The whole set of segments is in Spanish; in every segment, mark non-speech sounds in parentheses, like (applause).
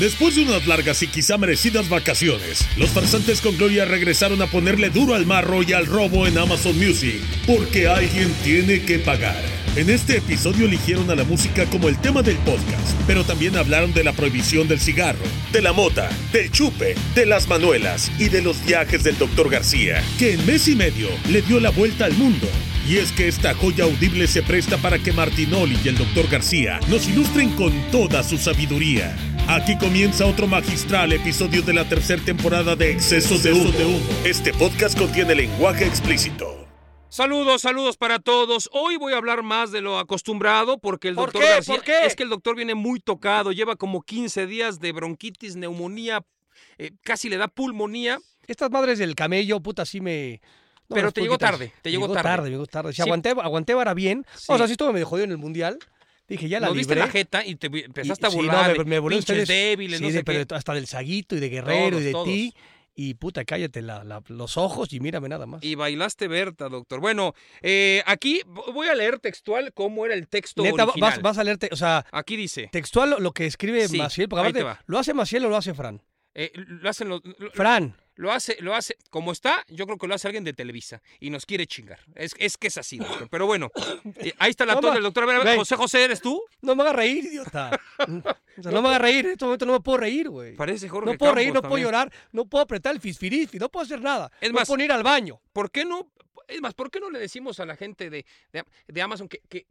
Después de unas largas y quizá merecidas vacaciones, los farsantes con gloria regresaron a ponerle duro al marro y al robo en Amazon Music, porque alguien tiene que pagar. En este episodio eligieron a la música como el tema del podcast, pero también hablaron de la prohibición del cigarro, de la mota, del chupe, de las manuelas y de los viajes del Dr. García, que en mes y medio le dio la vuelta al mundo. Y es que esta joya audible se presta para que Martinoli y el Dr. García nos ilustren con toda su sabiduría. Aquí comienza otro magistral episodio de la tercera temporada de Exceso de Humo. Este podcast contiene lenguaje explícito. Saludos, saludos para todos. Hoy voy a hablar más de lo acostumbrado porque el ¿Por doctor qué? García ¿Por qué? es que el doctor viene muy tocado, lleva como 15 días de bronquitis, neumonía, eh, casi le da pulmonía. Estas madres del camello, puta, sí me... no Pero te llegó tarde, te llegó llegó tarde. tarde, llegó tarde. Si Sí. aguanté, aguanté vara bien. Sí. O sea, sí estuvo medio jodido en el Mundial. Dije, ya la viste libré. la jeta y te empezaste a Y- sí, no, burlar me, me burlé ustedes. débiles, Sí, no de- sé pero qué. hasta del Saguito y de Guerrero Todos, y de ti. Y puta, cállate la- la- los ojos y mírame nada más. Y bailaste Berta, doctor. Bueno, eh, aquí voy a leer textual cómo era el texto Neta, original. vas, vas a leerte, o sea, Aquí dice, textual lo- lo que escribe Sí, Maciel, porque aparte. ¿lo hace Maciel o lo hace Fran? eh, lo hacen los... lo- Fran. Lo hace, lo hace, como está, yo creo que lo hace alguien de Televisa y nos quiere chingar. Es, es que es así, doctor. Pero bueno, eh, ahí está la No, tos del doctor. A ver, a ver. José José, ¿eres tú? No me hagas reír, idiota. (laughs) O sea, no me hagas reír, en este momento no me puedo reír, güey. Parece Jorge No puedo reír, no puedo llorar, no puedo apretar el fisfirifi, no puedo hacer nada. Es no más- puedo ir al baño. ¿Por qué no? Es más, ¿por qué no le decimos a la gente de, de, de Amazon que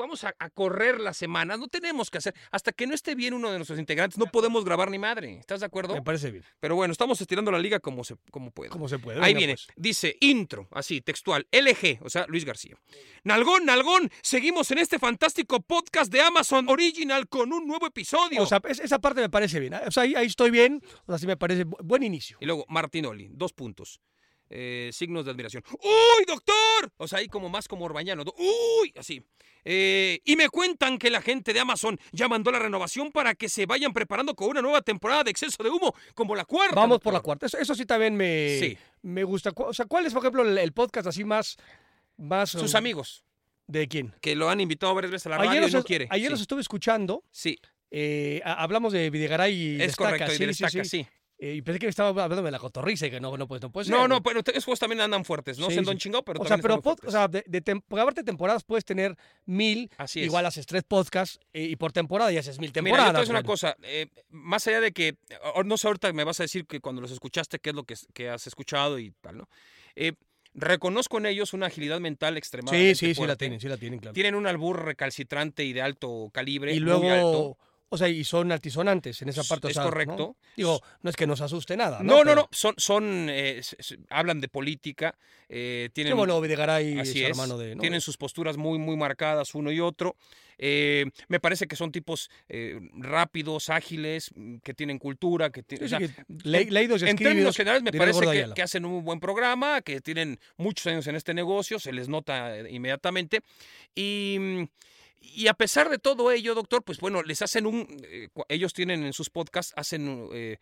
vamos a, a correr la semana? No tenemos que hacer. Hasta que no esté bien uno de nuestros integrantes, no podemos grabar ni madre. ¿Estás de acuerdo? Me parece bien. Pero bueno, estamos estirando la liga como se como pueda. ¿Cómo se puede? Ahí Venga, viene, pues. dice intro, así, textual, LG, o sea, Luis García. Nalgón, Nalgón, seguimos en este fantástico podcast de Amazon Original con un nuevo episodio. O sea, es- esa parte me parece bien. O sea, ahí, ahí estoy bien. O sea, sí me parece bu- buen inicio. y luego, Martinoli, dos puntos. Eh, signos de admiración. ¡Uy, doctor! O sea, ahí como más como Orbañano. ¡Uy! Así. Eh, y me cuentan que la gente de Amazon ya mandó la renovación para que se vayan preparando con una nueva temporada de exceso de humo, como la cuarta. Vamos por la cuarta. Eso, eso sí también me, Sí. me gusta. O sea, ¿cuál es, por ejemplo, el, el podcast así más... más Sus um, amigos, ¿De quién? que lo han invitado varias veces a la radio Ayer, y los, no quiere. ayer sí. los estuve escuchando. Sí, eh, ha- hablamos de Videgaray y es Destaca, correcto, y sí, de sí, destaca, sí. sí. Eh, y pensé que estaba hablando de la cotorriza y que no, no, pues, no puede ser. No, no, pero esos también andan fuertes, no Sí, sé en sí. Don Chingado, pero o sea, pero pod- o sea, de, de tem- temporadas puedes tener mil, Así es. igual haces tres podcasts eh, y por temporada ya haces mil Mira, temporadas. yo te decir una cosa, eh, más allá de que, no sé, ahorita me vas a decir que cuando los escuchaste, qué es lo que, que has escuchado y tal, ¿no? Reconozco en ellos una agilidad mental Sí, extremadamente sí, sí la fuerte. tienen, sí la tienen, claro. Tienen un albur recalcitrante y de alto calibre, y muy alto. O sea, y son altisonantes en esa Es- parte. o es sea, ¿no? correcto. Digo, no es que nos asuste nada. No, no, Pero- no, son, son eh, hablan de política, eh, Sí, tienen... bueno, Videgaray Así su es. hermano de. ¿no? Tienen sus posturas muy, muy marcadas uno y otro. Eh, me parece que son tipos eh, rápidos, ágiles, que tienen cultura, que Sí, tienen... sí, o sea, le- leídos y en términos generales me parece que, que hacen un buen programa, que tienen muchos años en este negocio, se les nota inmediatamente. Y, mm, y a pesar de todo ello, doctor, pues bueno, les hacen un... eh, ellos tienen en sus podcasts, hacen... eh,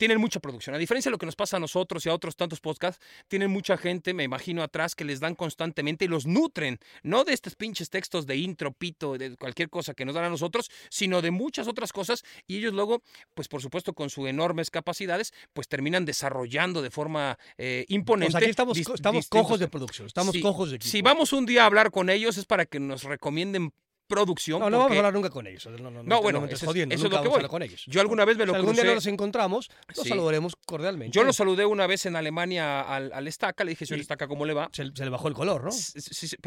tienen mucha producción. A diferencia de lo que nos pasa a nosotros y a otros tantos podcasts, tienen mucha gente, me imagino, atrás que les dan constantemente y los nutren, no de estos pinches textos de intro, pito, de cualquier cosa que nos dan a nosotros, sino de muchas otras cosas y ellos luego, pues por supuesto, con sus enormes capacidades, pues terminan desarrollando de forma eh, imponente. Sea, aquí estamos, estamos cojos de producción, estamos Sí, cojos de equipo. Si vamos un día a hablar con ellos es para que nos recomienden producción. No, no vamos a hablar nunca con ellos. No, no, bueno, eso es- jodiendo, eso es lo que voy. con ellos. Yo alguna vez me Si lo algún día crucé. nos encontramos, nos Sí. saludaremos cordialmente. Yo lo saludé una vez en Alemania al, al Estaca, le dije, señor. Estaca, ¿cómo le va? se, se le bajó el color, ¿no?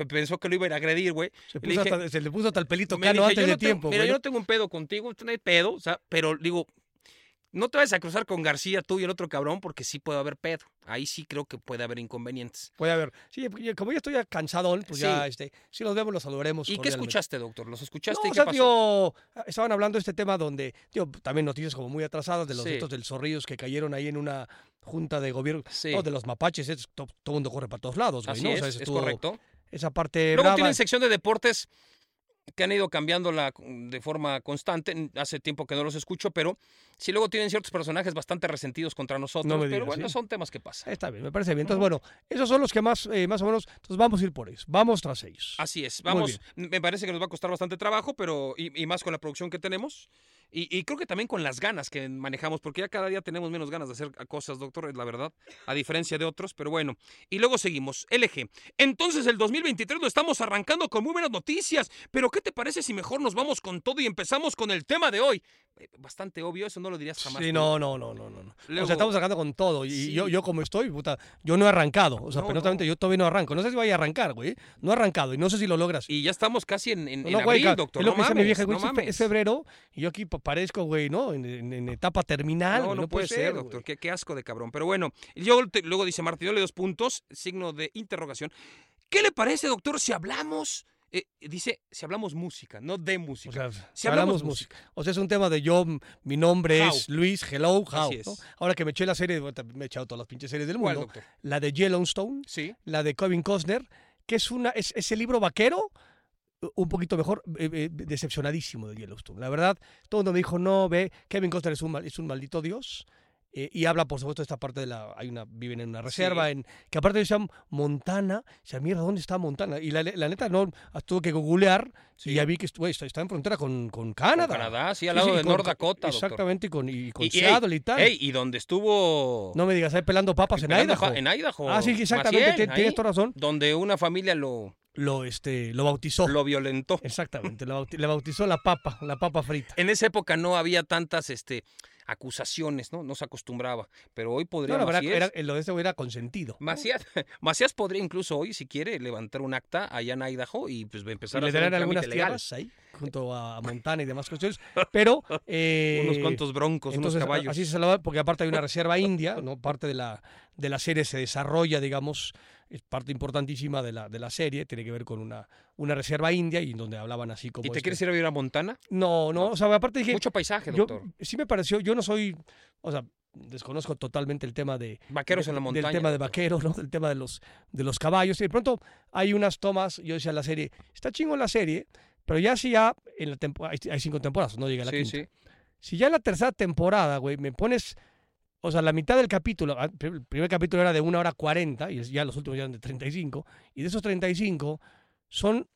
Pensó que lo iba a ir a agredir, güey. Se, Le puso dije- hasta- se le puso hasta el pelito cano dije, antes de tengo- tiempo, Mira, güey. yo no tengo un pedo contigo, no hay pedo, o sea, pero digo, no te vayas a cruzar con García tú y el otro cabrón porque sí puede haber pedo. Ahí sí creo que puede haber inconvenientes. Puede haber. Sí, yo- como ya estoy cansadón, pues Sí. ya, este, si los vemos, los saludaremos. ¿Y qué escuchaste, doctor? ¿Los escuchaste No, y o qué sea, pasó? tío, estaban hablando de este tema donde, tío, también noticias como muy atrasadas de los Sí. estos del zorrillos que cayeron ahí en una junta de gobierno. Sí, No, de los mapaches, es- to- todo el mundo corre para todos lados, güey, así ¿no? O es, sea, es correcto. Esa parte Luego brava. tienen sección de deportes que han ido cambiándola de forma constante. Hace tiempo que no los escucho, pero sí luego tienen ciertos personajes bastante resentidos contra nosotros. No me pero digas, bueno, ¿sí? son temas que pasan. Está bien, me parece bien. Entonces, bueno, esos son los que más, eh, más o menos, entonces vamos a ir por ellos. Vamos tras ellos. Así es, vamos, me parece que nos va a costar bastante trabajo, pero y, y más con la producción que tenemos. Y, y creo que también con las ganas que manejamos, porque ya cada día tenemos menos ganas de hacer cosas, doctor, es la verdad, a diferencia de otros, pero bueno. Y luego seguimos, LG. Entonces el 2023 lo estamos arrancando con muy buenas noticias, pero ¿qué te parece si mejor nos vamos con todo y empezamos con el tema de hoy? Eh, Bastante obvio, eso no lo dirías jamás. Sí, no, no, no, no, no. Luego- o sea, estamos arrancando con todo. Y Sí. yo, yo como estoy, puta, yo no he arrancado. O sea, No, penosamente, yo todavía no arranco. No sé si vaya a arrancar, güey. No he arrancado y no sé si lo logras. Y ya estamos casi en, en, en No, güey, abril, doctor. Es lo dice mi vieja, güey. es febrero y yo aquí parezco, güey, ¿no? En, en- en etapa terminal. No, puede ser, doctor. Qué, qué asco de cabrón. Pero bueno, y luego, dice Martinoli dos puntos, signo de interrogación. ¿Qué le parece, doctor, si hablamos, eh, dice, si hablamos música, no de O música? sea, Si hablamos hablamos música. O sea, es un tema de yo, mi nombre How. es Luis, hello, how. Ahora que me eché la serie, me he echado todas las pinches series del ¿Cuál, mundo. doctor? La de Yellowstone, Sí. la de Kevin Costner, que es una es, ese libro vaquero un poquito mejor, eh, eh, decepcionadísimo de Yellowstone. La verdad, todo el mundo me dijo, no, ve, Kevin Costner es un, mal- es un maldito dios. eh, y habla, por supuesto, de esta parte de la. Hay una, viven en una reserva, Sí. en, que aparte de llama Montana. O sea, mierda, ¿dónde está Montana? Y la, la neta, no, tuve que googlear Sí. y ya vi que está, está en frontera con, con Con Canadá. Canadá, sí, al lado sí, de con- North Dakota, doctor. Exactamente, y con, y con Y- Seattle y tal. Ey, y donde estuvo... no me digas, ahí pelando papas en Idaho. pa- En Idaho. ah, sí, exactamente, Maciel, ti- tienes toda razón. Donde una familia lo, Lo, este, lo bautizó. lo violentó. Exactamente, le bauti- le bautizó la papa, la papa frita. En esa época no había tantas este, acusaciones, ¿no? No se acostumbraba. Pero hoy podría No, la verdad, Macías- era, lo de este güey era consentido. Macías, (laughs) Macías podría incluso hoy, si quiere, levantar un acta allá en Idaho y pues Y empezar a le hacer darán un algunas tierras ahí, junto a (laughs) Montana y demás cuestiones. Pero. eh, Unos cuantos broncos, entonces, unos caballos. Así se lo va, porque aparte hay una reserva india, ¿no? Parte de la, de la serie se desarrolla, digamos, es parte importantísima de la, de la serie, tiene que ver con una, una reserva india y en donde hablaban así como. ¿Y te este- quieres ir a vivir a Montana? No, no, o sea, aparte dije. Mucho paisaje, yo, doctor. sí me pareció, yo no soy, o sea, desconozco totalmente el tema de, Vaqueros en la montaña. Del tema de vaqueros, ¿no? Del tema de los, de los caballos. Y de pronto hay unas tomas, yo decía la serie, está chingo la serie, pero ya si ya en la hay, hay cinco temporadas, no llega la Sí, quinta. sí. Si ya en la tercera temporada, güey, me pones, o sea, la mitad del capítulo, ah, el primer capítulo era de una hora cuarenta y ya los últimos ya eran de 35, y de esos 35 son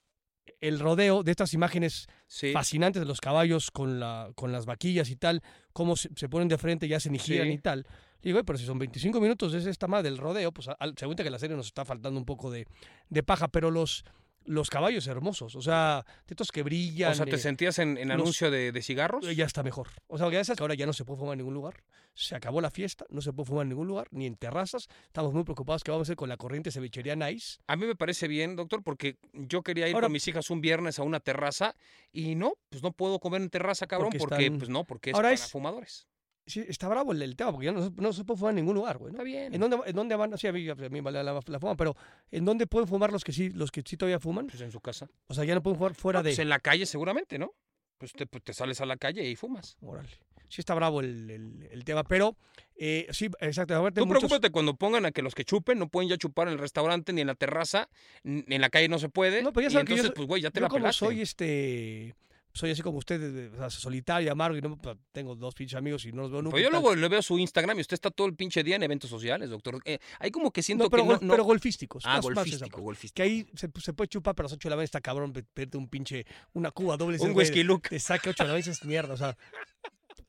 el rodeo de estas imágenes Sí. fascinantes de los caballos con, la, con las vaquillas y tal, cómo se, se ponen de frente y hacen y giran Sí. y tal. Y digo, "Oye, pero si son 25 minutos es esta más del rodeo, pues al, se cuenta que la serie nos está faltando un poco de, de paja, pero los, los caballos hermosos, o sea, de estos que brillan. O sea, ¿te eh, sentías en, en los- anuncio de, de cigarros? ya está mejor. O sea, que esas que ahora ya no se puede fumar en ningún lugar. Se acabó la fiesta, no se puede fumar en ningún lugar, ni en terrazas. Estamos muy preocupados que vamos a hacer con la corriente cevichería Nice. A mí me parece bien, doctor, porque yo quería ir Ahora- con mis hijas un viernes a una terraza y no, pues no puedo comer en terraza, cabrón, Porque porque, están- pues no, porque es Ahora para es- fumadores. Sí, está bravo el, el tema, porque ya no, no se puede fumar en ningún lugar, güey. ¿no? Está bien. ¿En dónde, ¿En dónde van? Sí, a mí, a mí vale la, la fuman, pero ¿en dónde pueden fumar los que sí, los que sí todavía fuman? Pues en su casa. O sea, ya no pueden fumar fuera No, de. pues en la calle seguramente, ¿no? Pues te, pues te sales a la calle y fumas. Órale. Sí está bravo el, el- el tema, pero eh, sí, exacto. aparte Tú muchos- preocúpate cuando pongan a que los que chupen no pueden ya chupar en el restaurante ni en la terraza, ni en la calle no se puede. No, pero ya y saben que yo entonces, pues güey, ya te yo la como pelaste. soy este soy así como usted, o sea, solitario, amargo y no pues, tengo dos pinches amigos y no los veo nunca. Pues y yo luego le veo su Instagram y usted está todo el pinche día en eventos sociales, doctor. Eh, hay como que siento no, pero, que no, gol- no- pero golfísticos. Ah, más- más esa golfístico, golfístico. Que ahí se, se puede chupar, pero a las 8 de la mañana está cabrón pe- pedirte un pinche, una cuba doble. Un whisky look. Te saca 8 de la mañana y dices, mierda, o sea,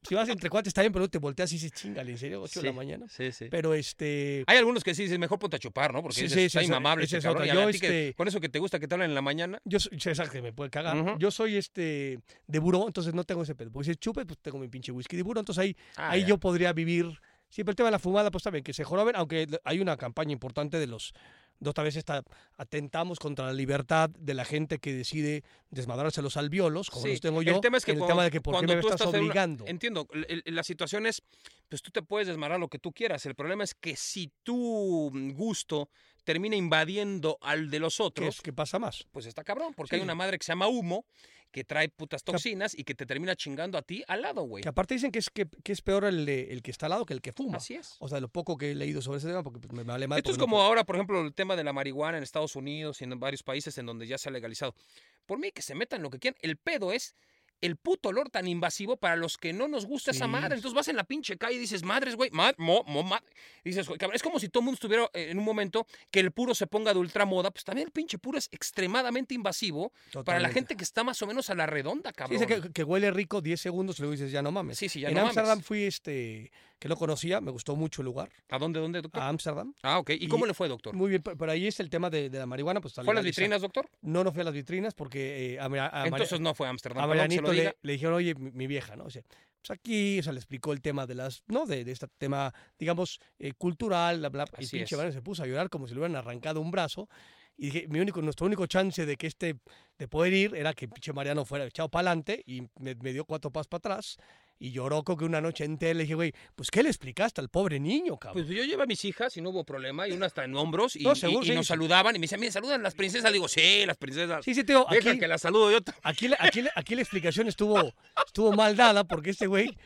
si vas entre cuates está bien, pero no te volteas y dices, chingale, ¿en serio? 8 de la mañana. Sí, sí. Pero este... Hay algunos que sí dicen, mejor ponte a chupar, ¿no? Porque Sí, dices, sí, sí, está esa- inmamable esa este es cabrón. otra. Y a Yo, este- con eso que te gusta que te hablen en la mañana. Yo soy, exacto, me puede cagar. Yo soy este de buró, entonces no tengo ese pedo. Porque si chupe, pues tengo mi pinche whisky de buró. Entonces ahí, Ah, ahí ya. yo podría vivir. Siempre el tema de la fumada, pues también que se joroben, aunque hay una campaña importante de los. De otra vez está, atentamos contra la libertad de la gente que decide desmadrarse los albiolos, como Sí, los tengo yo. El tema es que en el cuando, tema de que por qué me estás estás una- obligando. entiendo, la situación es, pues tú te puedes desmarar lo que tú quieras. El problema es que si tu gusto termina invadiendo al de los ¿Qué, otros, es- qué pasa más? pues está cabrón, porque Sí. hay una madre que se llama humo, que trae putas toxinas y que te termina chingando a ti al lado, güey. Que aparte dicen que es, que, que es peor el, de- el que está al lado que el que fuma. Así es. O sea, lo poco que he leído sobre ese tema, porque pues, me vale más. Esto es como ahora, por ejemplo, el tema de la marihuana en Estados Unidos y en varios países en donde ya se ha legalizado. Por mí, que se metan lo que quieran. El pedo es el puto olor tan invasivo para los que no nos gusta esa madre. Entonces vas en la pinche calle y dices, madres, güey, mad, mo, mo, mad. Dices, güey, cabrón, es como si todo el mundo estuviera eh, en un momento que el puro se ponga de ultramoda. Pues también el pinche puro es extremadamente invasivo para la gente que está más o menos a la redonda, Sí, cabrón. dice que, que huele rico 10 segundos y luego dices, ya no mames. Sí, sí, ya en no Ámsterdam mames. fui, este, que no conocía, me gustó mucho el lugar. ¿A dónde, dónde, doctor? A Ámsterdam. Ah, ok. ¿Y, y- cómo le fue, doctor? Muy bien, pero ahí es el tema de, de la marihuana. Pues, ¿Fue a las vitrinas, doctor? No, no fui a las vitrinas porque eh, a, a Mari- Entonces no fue a Ámsterdam. a Marianito le, le dijeron, oye, mi, mi vieja, ¿no? O sea, pues aquí, o sea, le explicó el tema de las, ¿no? De, de este tema, digamos, eh, cultural, bla, bla. Y Así pinche es. Mariano se puso a llorar como si le hubieran arrancado un brazo. Y dije, mi único, nuestro único chance de que este, de poder ir, era que pinche Mariano fuera echado para adelante y me, me dio cuatro pasos para atrás. Y lloró como que una noche entera. Le dije, güey, pues, ¿qué le explicaste al pobre niño, cabrón? Pues yo llevé a mis hijas y no hubo problema, y una hasta en hombros, y, No, y- seguro, y sí, nos sí. saludaban, y me decían, mire, saludan las princesas. Le digo, sí, las princesas. sí, sí, tío, Deja aquí, que las saludo yo. también". aquí, la- aquí, aquí la explicación estuvo, estuvo mal dada porque este güey,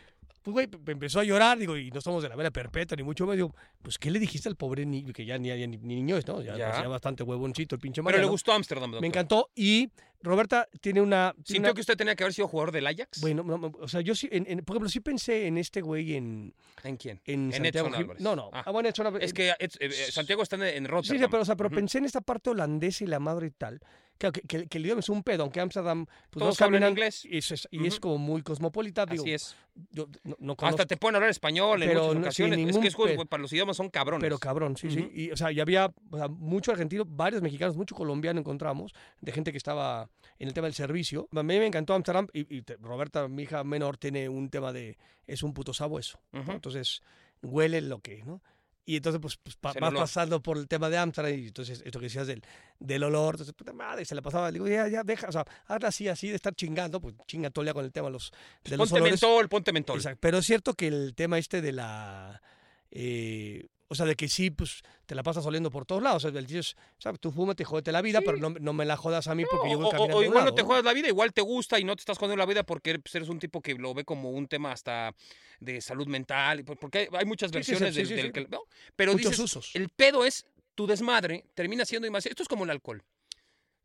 pues güey, empezó a llorar, digo, y no estamos de la vela perpetua, ni mucho menos, digo, pues ¿qué le dijiste al pobre niño? Que ya ni, ni, ni niño es, ¿no? Ya, Ya. parecía bastante huevoncito el pinche Pero Mariano. le gustó Ámsterdam, doctor. Me encantó. Y Roberta tiene una... tiene ¿Sintió una- que usted tenía que haber sido jugador del Ajax? Bueno, no, no, o sea, yo sí, en- en- por ejemplo, sí pensé en este güey en, ¿En quién? en, En Santiago. Edson Álvarez. No, no. Ah. Ah, bueno, Edson Álvarez- Es que eh, eh, Santiago está en, en Sí, Rotterdam. sí, pero, o sea, pero pensé en esta parte holandesa y la madre y tal. Claro, que, que- que el idioma es un pedo, aunque Ámsterdam... Pues Todos no hablan inglés. Y, es, y es Ujú. como muy cosmopolita. Digo, Así es. Yo no, no Hasta conozco, te pueden hablar español en Pero muchas no- sin ocasiones. es ningún que es juego, pe- güey, para los idiomas son cabrones. pero cabrón, sí, sí. Ujú. Y, o sea, y había o sea, mucho argentino, varios mexicanos, mucho colombiano encontramos, de gente que estaba en el tema del servicio. A mí me encantó Amsterdam y, y te- Roberta, mi hija menor, tiene un tema de, es un puto sabueso. ¿no? Ujú. Entonces, huele lo que, ¿no? Y entonces, pues, pues pa- vas pasando por el tema de Amsterdam y entonces, esto que decías del, del olor, entonces, puta madre, se le pasaba, le digo, ya, ya, deja, o sea, hazla así, así, de estar chingando, pues chinga todo el día con el tema de los, de los Ponte olores. mentol, ponte mentol. Exacto, Pero es cierto que el tema este de la. eh, o sea, de que sí, pues te la pasas oliendo por todos lados. O sea, el tío es, ¿sabes? Tú fúmate, jódete la vida, Sí. pero no, no me la jodas a mí porque yo o, voy o- caminando. o un igual no te juegas la vida, igual te gusta y no te estás jodiendo la vida porque eres un tipo que lo ve como un tema hasta de salud mental, porque hay, muchas Sí, versiones sí, del, que... ¿no? Pero Muchos dices, usos. el pedo es, tu desmadre termina siendo demasiado... Esto es como el alcohol.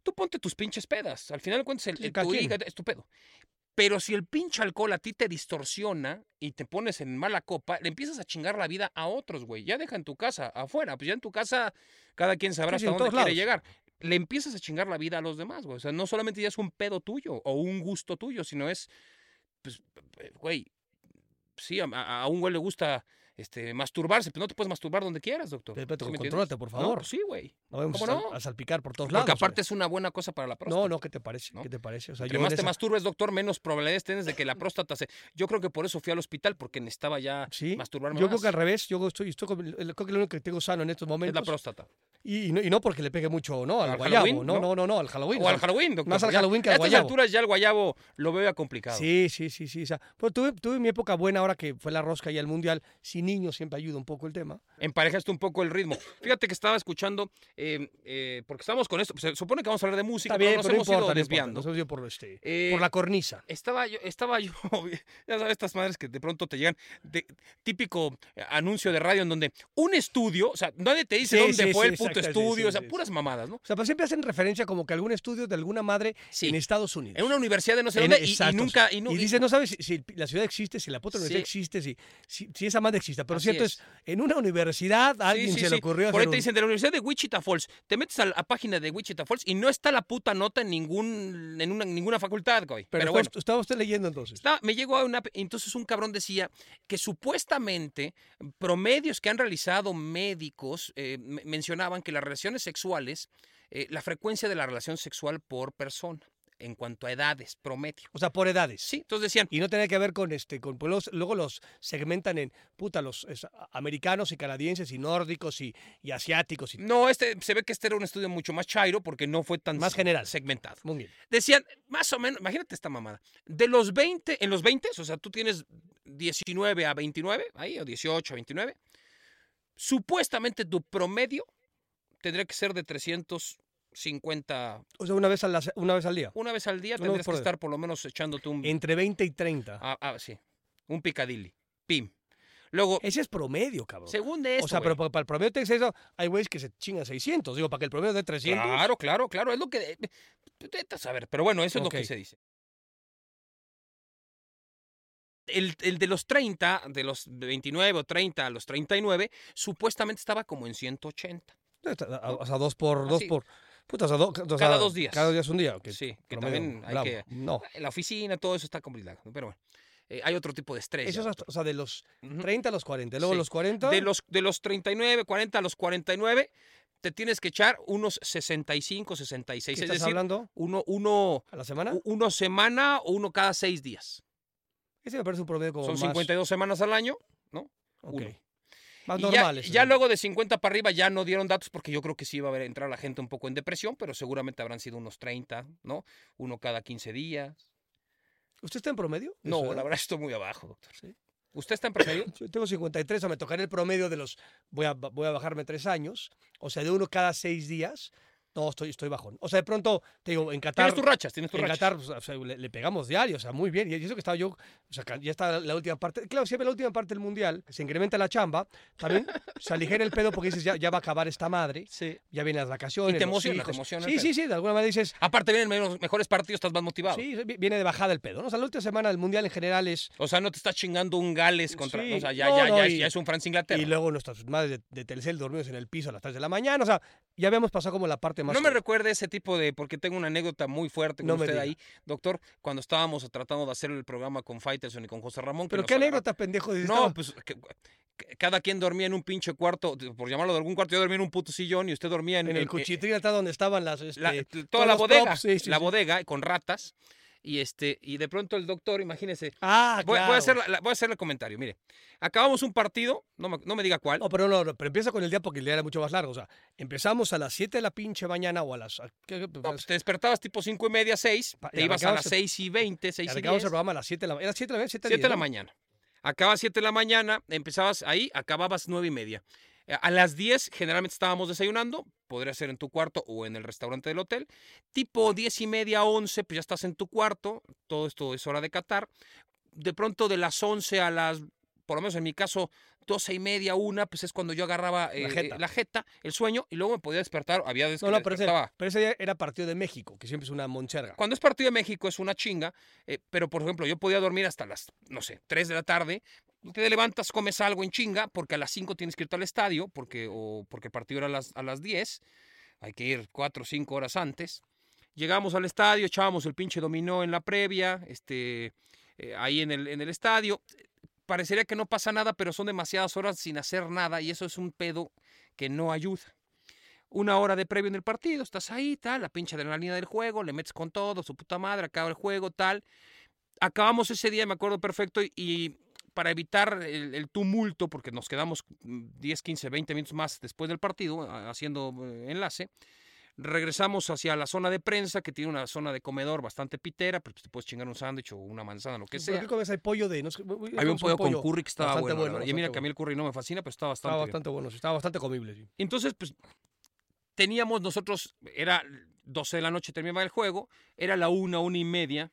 Tú ponte tus pinches pedas. Al final de cuentas, el, el- tu hígado es tu pedo. Pero si el pinche alcohol a ti te distorsiona y te pones en mala copa, le empiezas a chingar la vida a otros, güey. Ya deja en tu casa, afuera. Pues ya en tu casa, cada quien sabrá Sí, hasta dónde quiere llegar. Le empiezas a chingar la vida a los demás, güey. O sea, no solamente ya es un pedo tuyo o un gusto tuyo, sino es, pues, eh, güey, sí, a- a un güey le gusta este, masturbarse, pero no te puedes masturbar donde quieras, doctor. Pero, ¿Sí contrólate, por No, favor. pues sí, güey. No vamos ¿Cómo a, no? a salpicar por todos Porque lados. aparte güey. es una buena cosa para la próstata. No, no, ¿qué te parece? ¿no? ¿Qué te parece? O sea, Entre yo más te esa- masturbes, doctor, menos probabilidades tienes de que la próstata se... Yo creo que por eso fui al hospital, porque necesitaba ya Sí, masturbarme yo más. creo que al revés, yo estoy, estoy con- creo que lo único que tengo sano en estos Es momentos. la próstata. y, y no, y no porque le pegue mucho, ¿no? Al, ¿Al guayabo. Halloween? No, ¿No? no, no, no, al Halloween. O o al Halloween, doctor. más al Halloween que a al estas guayabo. alturas ya el guayabo lo veo ya complicado. Sí, sí, sí, sí. O sea, pero tuve, tuve mi época buena ahora que fue la rosca y el mundial. Sin niños siempre ayuda un poco el tema. Emparejaste un poco el ritmo. Fíjate que estaba escuchando, eh, eh, porque estamos con esto, se supone que vamos a hablar de música, bien, pero nos pero no hemos importa, ido no importa, desviando. Nos por, este, Eh, por la cornisa. Estaba yo, estaba yo, (laughs) ya sabes, estas madres que de pronto te llegan, de- típico anuncio de radio en donde un estudio, o sea, nadie te dice Sí, dónde sí, fue sí, el puto estudio, o sea, puras mamadas, ¿no? O sea, pero siempre hacen referencia como que algún estudio de alguna madre en Estados Unidos. En una universidad de no sé En- dónde y- nunca... Y, dices, no sabes si, si la ciudad existe, si la puta universidad existe, si, si, si esa madre existió Pero Así cierto es. es. en una universidad a alguien sí, se le ocurrió Por ahí te dicen de la Universidad de Wichita Falls. Te metes a la página de Wichita Falls y no está la puta nota en ningún en una, ninguna facultad, güey. Pero, Pero, bueno. estaba, usted leyendo entonces. Está- me llegó a una. Entonces un cabrón decía que supuestamente promedios que han realizado médicos eh, me- mencionaban que las relaciones sexuales, eh, la frecuencia de la relación sexual por persona, en cuanto a edades, promedio. O sea, por edades. Sí, entonces decían, Y no tiene que ver con este, con pues, los- luego los segmentan en puta, los es, americanos y canadienses y nórdicos y, y asiáticos y no, este se ve que este era un estudio mucho más chairo porque no fue tan Más general. segmentado. muy bien. Decían, más o menos, imagínate esta mamada. De los 20, en los 20, o sea, tú tienes 19 a 29, ahí, o 18 a 29, supuestamente tu promedio tendría que ser de 350. O sea, una vez, a la se- una vez al día. Una vez al día Una tendrías que día. estar por lo menos echándote un. Entre 20 y 30. ah, ah, sí, un picadilly. Pim. Luego, Ese es promedio, cabrón. según de esto. o sea, güey, pero pa- para el promedio de eso, hay güeyes que se chingan 600. Digo, para que el promedio de 300. Claro, claro, claro. Es lo que. a saber, pero bueno, eso es Ok. lo que se dice. El, el de los 30, de los 29 o 30 a los 39, supuestamente estaba como en 180. O sea, dos por. Dos Así. por puta, o sea, do- o sea, Cada dos días. Cada día es un día. ok. Sí, que Promedio, también hay bravo. que. No. La oficina, todo eso está complicado. Pero bueno, eh, hay otro tipo de estrés. Eso es hasta- o sea, de los Ujú. 30 a los 40. Luego Sí. los 40. De los, de los 39, 40 a los 49, te tienes que echar unos 65, 66. ¿Qué Es estás decir, hablando? uno, uno, ¿A la semana? uno semana o uno cada seis días. Ese me parece un promedio como Son más. 52 semanas al año. ok. uno. Más Y ya- normales. ya, luego de 50 para arriba ya no dieron datos porque yo creo que sí iba a haber, entrar la gente un poco en depresión, pero seguramente habrán sido unos 30, ¿no? Uno cada 15 días. ¿Usted está en promedio? No, la verdad estoy muy abajo, doctor. Sí. ¿Usted está en promedio? (coughs) Yo tengo 53, o me tocaré el promedio de los. Voy a, voy a bajarme tres años. O sea, de uno cada seis días. No, estoy, estoy bajón. O sea, de pronto, te digo, en Qatar. Tienes tus rachas, tienes tus En rachas. Qatar pues, o sea, le, le pegamos diario, o sea, muy bien. Y eso que estaba yo, o sea, ya está la última parte. Claro, siempre la última parte del mundial, se incrementa la chamba, también se aligera el pedo porque dices, ya, ya va a acabar esta madre, Sí. ya vienen las vacaciones. Y te los emociona, te emociona Sí, sí, sí, de alguna manera dices, Aparte vienen menos- mejores partidos, estás más motivado. sí, vi- viene de bajada el pedo. ¿no? O sea, la última semana del mundial en general es. O sea, no te estás chingando un Gales contra... Sí. O sea, ya, No, ya, no, ya, y- es, ya es un Francia-Inglaterra. Y luego nuestras madres de, de Telcel dormidos en el piso a las 3 de la mañana. O sea, ya habíamos pasado como la parte más. No me recuerde ese tipo de, porque tengo una anécdota muy fuerte con No usted ahí, doctor, cuando estábamos tratando de hacer el programa con Faitelson y con José Ramón. Pero qué anécdota, pendejo. dices, No, pues que- cada quien dormía en un pinche cuarto, por llamarlo de algún cuarto, yo dormía en un puto sillón y usted dormía en, en el en- cuchitril está donde estaban las. Este, la- toda la bodega, props, sí, sí, la sí. bodega con ratas y este y de pronto el doctor, imagínese, Ah, voy, voy claro. a hacer la- la- voy a hacerle el comentario, mire, acabamos un partido, no me, no me diga cuál, No, pero no, no, pero empieza con el día porque el día era mucho más largo. O sea, empezamos a las 7 de la pinche mañana o a las. a- ¿qué- qué- No, pues te despertabas tipo cinco y media, seis, Pa- te y ibas a arrancabas las el- seis y veinte, seis y arrancamos diez. el programa a las 7 de la mañana. ¿Era 7 de la mañana? 7 7 de la mañana. Acabas 7 de la mañana, empezabas ahí, acababas 9 y media. Eh, A las 10 generalmente estábamos desayunando, podría ser en tu cuarto o en el restaurante del hotel. Tipo 10 y media, 11, pues ya estás en tu cuarto, todo esto es hora de Qatar. De pronto de las 11 a las, por lo menos en mi caso, 12 y media, una, pues es cuando yo agarraba eh, eh, jeta. la jeta, el sueño, y luego me podía despertar. Había veces No, no, pero ese, pero ese día era partido de México, que siempre es una moncherga. Cuando es partido de México es una chinga, eh, pero por ejemplo, yo podía dormir hasta las, no sé, 3 de la tarde. Te levantas, comes algo en chinga, porque a las 5 tienes que irte al estadio, porque, o porque el partido era a las, a las 10. Hay que ir 4 o 5 horas antes. Llegamos al estadio, echábamos el pinche dominó en la previa, este, eh, ahí en el, en el estadio. Parecería que no pasa nada, pero son demasiadas horas sin hacer nada, y eso es un pedo que no ayuda una hora de previo en el partido, estás ahí, tal, la pinche adrenalina del juego, le metes con todo, su puta madre, acaba el juego, tal. Acabamos ese día, me acuerdo perfecto, y, y para evitar el, el tumulto, porque nos quedamos mm, 10, 15, 20 minutos más después del partido haciendo eh, enlace, regresamos hacia la zona de prensa, que tiene una zona de comedor bastante pitera, pero pues te puedes chingar un sándwich o una manzana, lo que ¿Pero sea. qué comes? Hay pollo de. No sé, Había un pollo, con curry que estaba bueno. bueno, y mira que a mí el curry no me fascina, pero está bastante Estaba bien. bastante bueno, estaba bastante comible. Sí. Entonces, pues, teníamos nosotros, era 12 de la noche, terminaba el juego, era la una, una y media.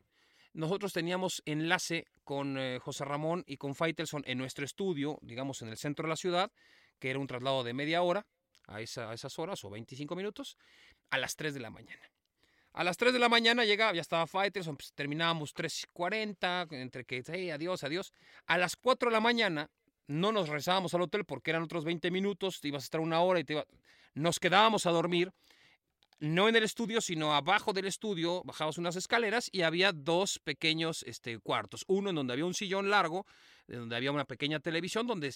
Nosotros teníamos enlace con eh, José Ramón y con Faitelson en nuestro estudio, digamos, en el centro de la ciudad, que era un traslado de media hora a, esa- a esas horas o 25 minutos, a las 3 de la mañana. A las 3 de la mañana llegaba, ya estaba Faitelson, pues, terminábamos 3.40, entre que, hey, adiós, adiós. A las 4 de la mañana no nos regresábamos al hotel porque eran otros 20 minutos, te ibas a estar una hora y te nos quedábamos a dormir, no en el estudio, sino abajo del estudio, bajabas unas escaleras y había dos pequeños este, cuartos. Uno en donde había un sillón largo, de donde había una pequeña televisión, donde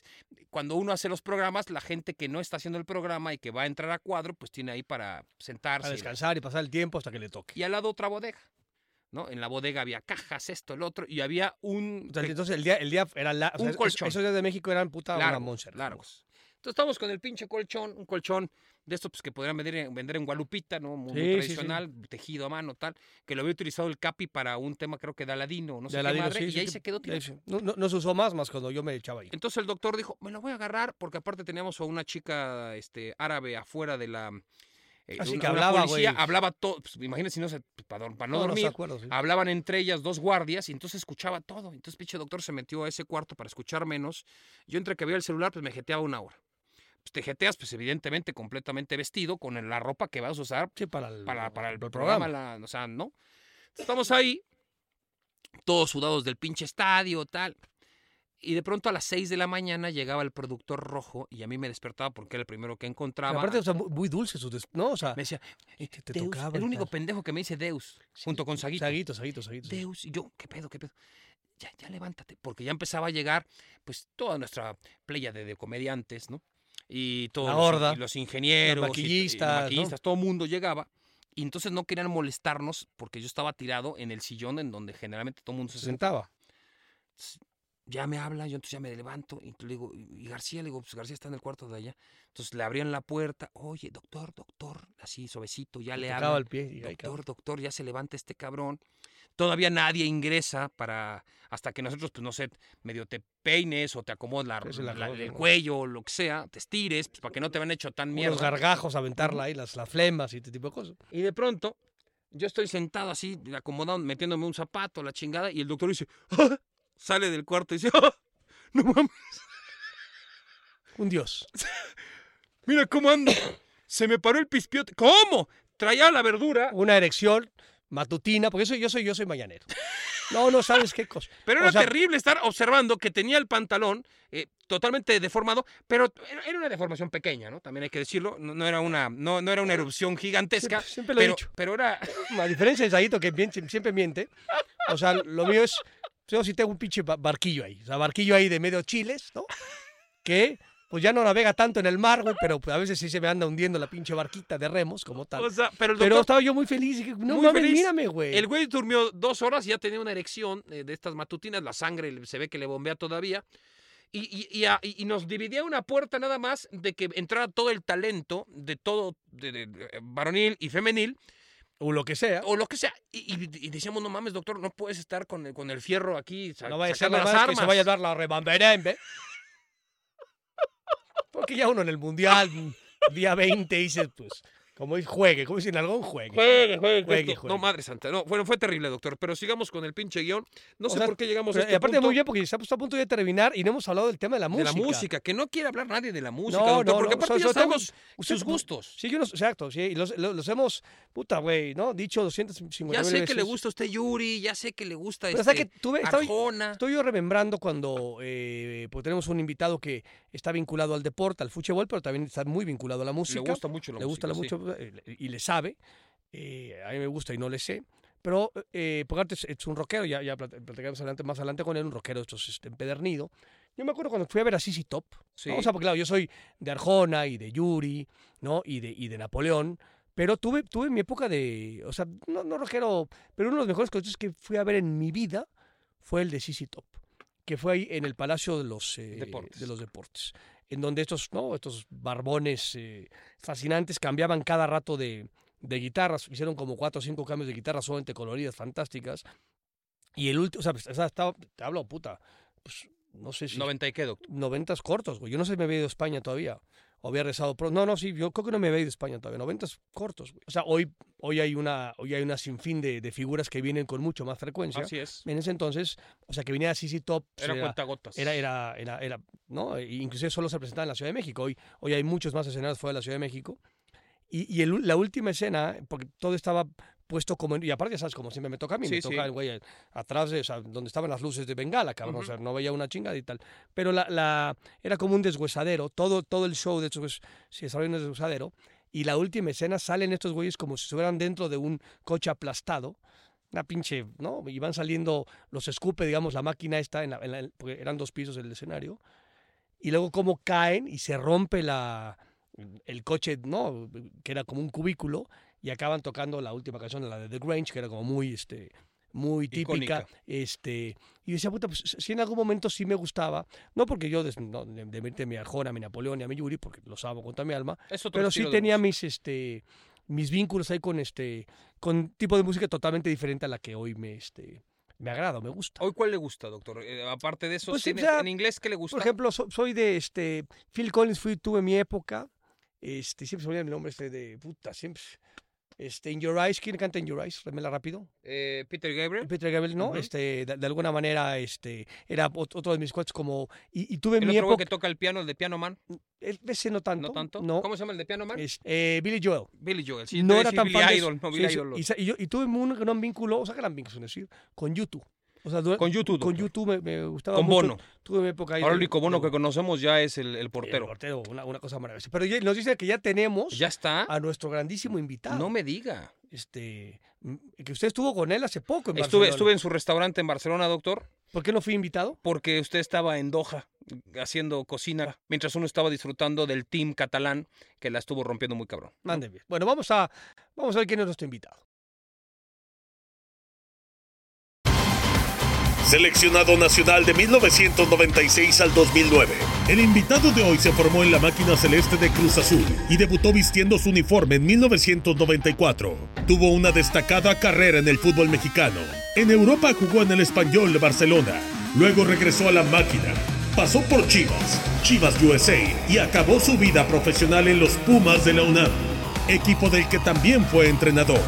cuando uno hace los programas, la gente que no está haciendo el programa y que va a entrar a cuadro, pues tiene ahí para sentarse. A descansar y pasar el tiempo hasta que le toque. Y al lado otra bodega. ¿no? En la bodega había cajas, esto, el otro, y había un... O sea, entonces el día, el día era la, o sea, Un esos- colchón. Esos días de México eran puta largos, largos. Entonces estamos con el pinche colchón, un colchón de estos pues, que podrían vender, en- vender en Gualupita, ¿no? Muy, muy Sí, sí, sí. tradicional, tejido a mano, tal, que lo había utilizado el Capi para un tema creo que de Aladino, no sé De qué Aladino, madre, sí, y ahí se quedó tirado. No, no- no se usó más, más cuando yo me echaba ahí. Entonces el doctor dijo, me lo voy a agarrar, porque aparte teníamos a una chica este, árabe afuera de la... eh, Así una- que hablaba, policía, güey. hablaba todo, pues, imagínense si no se, para, para no No, dormir, se acuerdo, sí. hablaban entre ellas dos guardias y entonces escuchaba todo. Entonces, pinche doctor se metió a ese cuarto para escuchar menos. Yo entre que veía el celular, pues me jeteaba una hora. Pues te jeteas, pues evidentemente completamente vestido con la ropa que vas a usar Sí, para el, para, para el para programa. la- o sea, ¿no? Estamos ahí, todos sudados del pinche estadio, tal. Y de pronto a las 6 de la mañana llegaba el productor rojo y a mí me despertaba porque era el primero que encontraba. aparte, o sea, muy, dulce su ¿no? O sea, me decía, que te Deus, tocaba el y único pendejo que me dice Deus, junto con Saguito. Saguito, Saguito, Saguito. sí. Deus, y yo, ¿qué pedo, qué pedo? Ya, ya levántate, porque ya empezaba a llegar, pues, toda nuestra playa de, de comediantes, ¿no? Y todos La los, horda, y los ingenieros, los y- y maquillistas, ¿no? maquillistas, todo el mundo llegaba. Y entonces no querían molestarnos porque yo estaba tirado en el sillón en donde generalmente todo el mundo se Se senta. sentaba. Ya me habla, yo entonces ya me levanto y le digo, y García, le digo, pues García está en el cuarto de allá. Entonces le abrían la puerta, oye, doctor, doctor, así suavecito, ya le hablan. el pie. y Doctor, doctor, ya se levanta este cabrón. Todavía nadie ingresa para hasta que nosotros, pues no sé, medio te peines o te acomodes la- la la- el cuello o lo que sea, te estires, pues para que no te vean hecho tan mierda. gargajos, aventarla ahí, las, las flemas y este tipo de cosas. Y de pronto, yo estoy sentado así, acomodado, metiéndome un zapato, la chingada, y el doctor dice, "Ah", sale del cuarto y dice, "Ah, no mames, Un dios. (laughs) mira cómo ando. Se me paró el pispiote. ¿Cómo? Traía la verdura, Una erección matutina, porque eso yo soy, yo soy mañanero. No, no sabes qué cosa. (laughs) Pero O era sea- terrible estar observando que tenía el pantalón eh, totalmente deformado, pero era- una deformación pequeña, ¿no? También hay que decirlo. No, no era, una, no, no era una erupción gigantesca, Siempre, siempre lo he pero, dicho. pero era... (laughs) A diferencia de Saguito, que siempre miente. O sea, lo mío es. Yo sí tengo un pinche ba- barquillo ahí. O sea, barquillo ahí de medio chiles, ¿no? Que pues ya no navega tanto en el mar, güey, pero pues, a veces sí se me anda hundiendo la pinche barquita de remos, como tal. o sea, pero el pero doctor, estaba yo muy feliz. Dije, no Muy mames, feliz. mírame, güey. el güey durmió dos horas y ya tenía una erección eh, de estas matutinas, la sangre se ve que le bombea todavía. Y, y- y a- y- nos dividía una puerta nada más de que entrara todo el talento de todo, de, de- de- eh, varonil y femenil, O lo que sea. o lo que sea. Y, decíamos, no mames, doctor, no puedes estar con el, con el fierro aquí No vaya a ser las más que armas. se vaya a dar la rebamberembe. Porque ya uno en el mundial, día 20, dice, pues, como dice, juegue, como dicen algo, juegue. Juegue, juegue, Juegue, juegue. No, madre santa. No, bueno, fue terrible, doctor. Pero sigamos con el pinche guion. No O sé sea, por qué llegamos Pero, a este aparte punto muy bien porque estamos a punto de terminar y no hemos hablado del tema de la de música. la música. Que no quiere hablar nadie de la música, No, doctor. no, porque no, aparte sobre- ya usted- sus gustos. Sí, yo no- exacto, sí, y los, los- los hemos, puta, güey, ¿no? Dicho 250 Ya sé veces. que le gusta a usted Yuri, ya sé que le gusta Pero este, ¿sabes que tuve. Estoy yo remembrando cuando eh, pues tenemos un invitado que está vinculado al deporte, al fútbol, pero también está muy vinculado a la música. Le gusta mucho la le gusta música, la mucho eh, y le sabe. eh, a mí me gusta y no le sé. Pero eh, Pogarte es, es un rockero, ya, ya plat- platicamos adelante, más adelante con él, un rockero estos este, empedernido. Yo me acuerdo cuando fui a ver a Sisi Top, Sí. ¿no? O sea, porque claro, yo soy de Arjona y de Yuri, ¿no? Y de, y de Napoleón. Pero tuve, tuve mi época de. O sea, no, no rockero, pero uno de los mejores conciertos que fui a ver en mi vida fue el de Sisi Top, que fue ahí en el Palacio de los, eh, de los Deportes. En donde estos, ¿no? Estos barbones eh, fascinantes cambiaban cada rato de, de guitarras. Hicieron como cuatro o cinco cambios de guitarras sumamente coloridas, fantásticas. Y el último, o sea, pues, o sea, estaba, te hablo, puta, pues no sé si 90 y qué, doctor. noventas cortos, güey. Yo no sé si me había ido a España todavía. O había rezado. No, no, sí, yo creo que no me había ido a España todavía. Noventas cortos, güey. O sea, hoy, hoy hay una, hoy hay una sinfín de, de figuras que vienen con mucho más frecuencia. Así es. En ese entonces, o sea, que venía CC Top. pues, Era era, cuentagotas. era, era, era, era, ¿no? E inclusive solo se presentaba en la Ciudad de México. Hoy, hoy hay muchos más escenarios fuera de la Ciudad de México. Y, y el- la última escena, porque todo estaba puesto como. en- Y aparte, ya sabes, como siempre me toca a mí, Sí, me toca sí. el güey eh, atrás de, o sea, donde estaban las luces de Bengala, cabrón. O Ujú. sea, no veía una chingada y tal. Pero la, la, era como un deshuesadero. Todo, todo el show, de hecho, pues, desarrolla en un deshuesadero. Y la última escena salen estos güeyes como si estuvieran dentro de un coche aplastado. Una pinche, ¿no? Y van saliendo, los escupe, digamos, la máquina esta, en la- en la- porque eran dos pisos el escenario. Y luego cómo caen y se rompe la, el coche, ¿no? Que era como un cubículo. Y acaban tocando la última canción, la de The Grange, que era como muy, este, muy típica. Icónica. Este, y decía, puta, pues si en algún momento sí me gustaba, no porque yo des- no, de, de a Arjona, a mi Napoleón y a mi Yuri, porque los amo con toda mi alma, pero sí tenía mis, este, mis vínculos ahí con este, con tipo de música totalmente diferente a la que hoy me, este, me agrada, me gusta. ¿Hoy cuál le gusta, doctor? Eh, aparte de eso, Pues, ¿tiene- o sea, ¿en inglés qué le gusta? Por ejemplo, so- soy de este Phil Collins, fui, tuve mi época. Este, siempre se me olvida el nombre este de puta, siempre. Este, In Your Eyes, ¿quién canta In Your Eyes? Remela rápido. Eh, Peter Gabriel. Peter Gabriel, ¿no? Ujú. Este, de, de alguna manera, este, era ot- otro de mis cuates como. Y, y tuve El mi otro güey época. que toca el piano, el de Piano Man. el- Ese no tanto. ¿No tanto? No. ¿Cómo se llama el de Piano Man? Es, eh, Billy Joel. Billy Joel. Sí, no era tan Billy Idol, no Billy Idol. y tuve un gran vínculo, o sea, gran vínculo, es decir, con YouTube. O sea, dura- Con YouTube, Con doctor. YouTube me, me gustaba Con mucho. Bono. Tuve mi época ahí. Ahora el único bono que conocemos ya es el, el El portero. portero, una, una cosa maravillosa. Pero ya- nos dice que ya tenemos ¿Ya está? a nuestro grandísimo invitado. No me diga. Este, que usted estuvo con él hace poco en Estuve, Barcelona. estuve en su restaurante en Barcelona, doctor, ¿Por qué no fui invitado? porque usted estaba en Doha haciendo cocina, mientras uno estaba disfrutando del team catalán que la estuvo rompiendo muy cabrón. Mande bien. Bueno, vamos a, vamos a ver quién es nuestro invitado. Seleccionado nacional de 1996 al 2009. El invitado de hoy se formó en la máquina celeste de Cruz Azul y debutó vistiendo su uniforme en 1994. Tuvo una destacada carrera en el fútbol mexicano. En Europa jugó en el Español de Barcelona. Luego regresó a la máquina. Pasó por Chivas, Chivas USA y acabó su vida profesional en los Pumas de la UNAM, equipo del que también fue entrenador.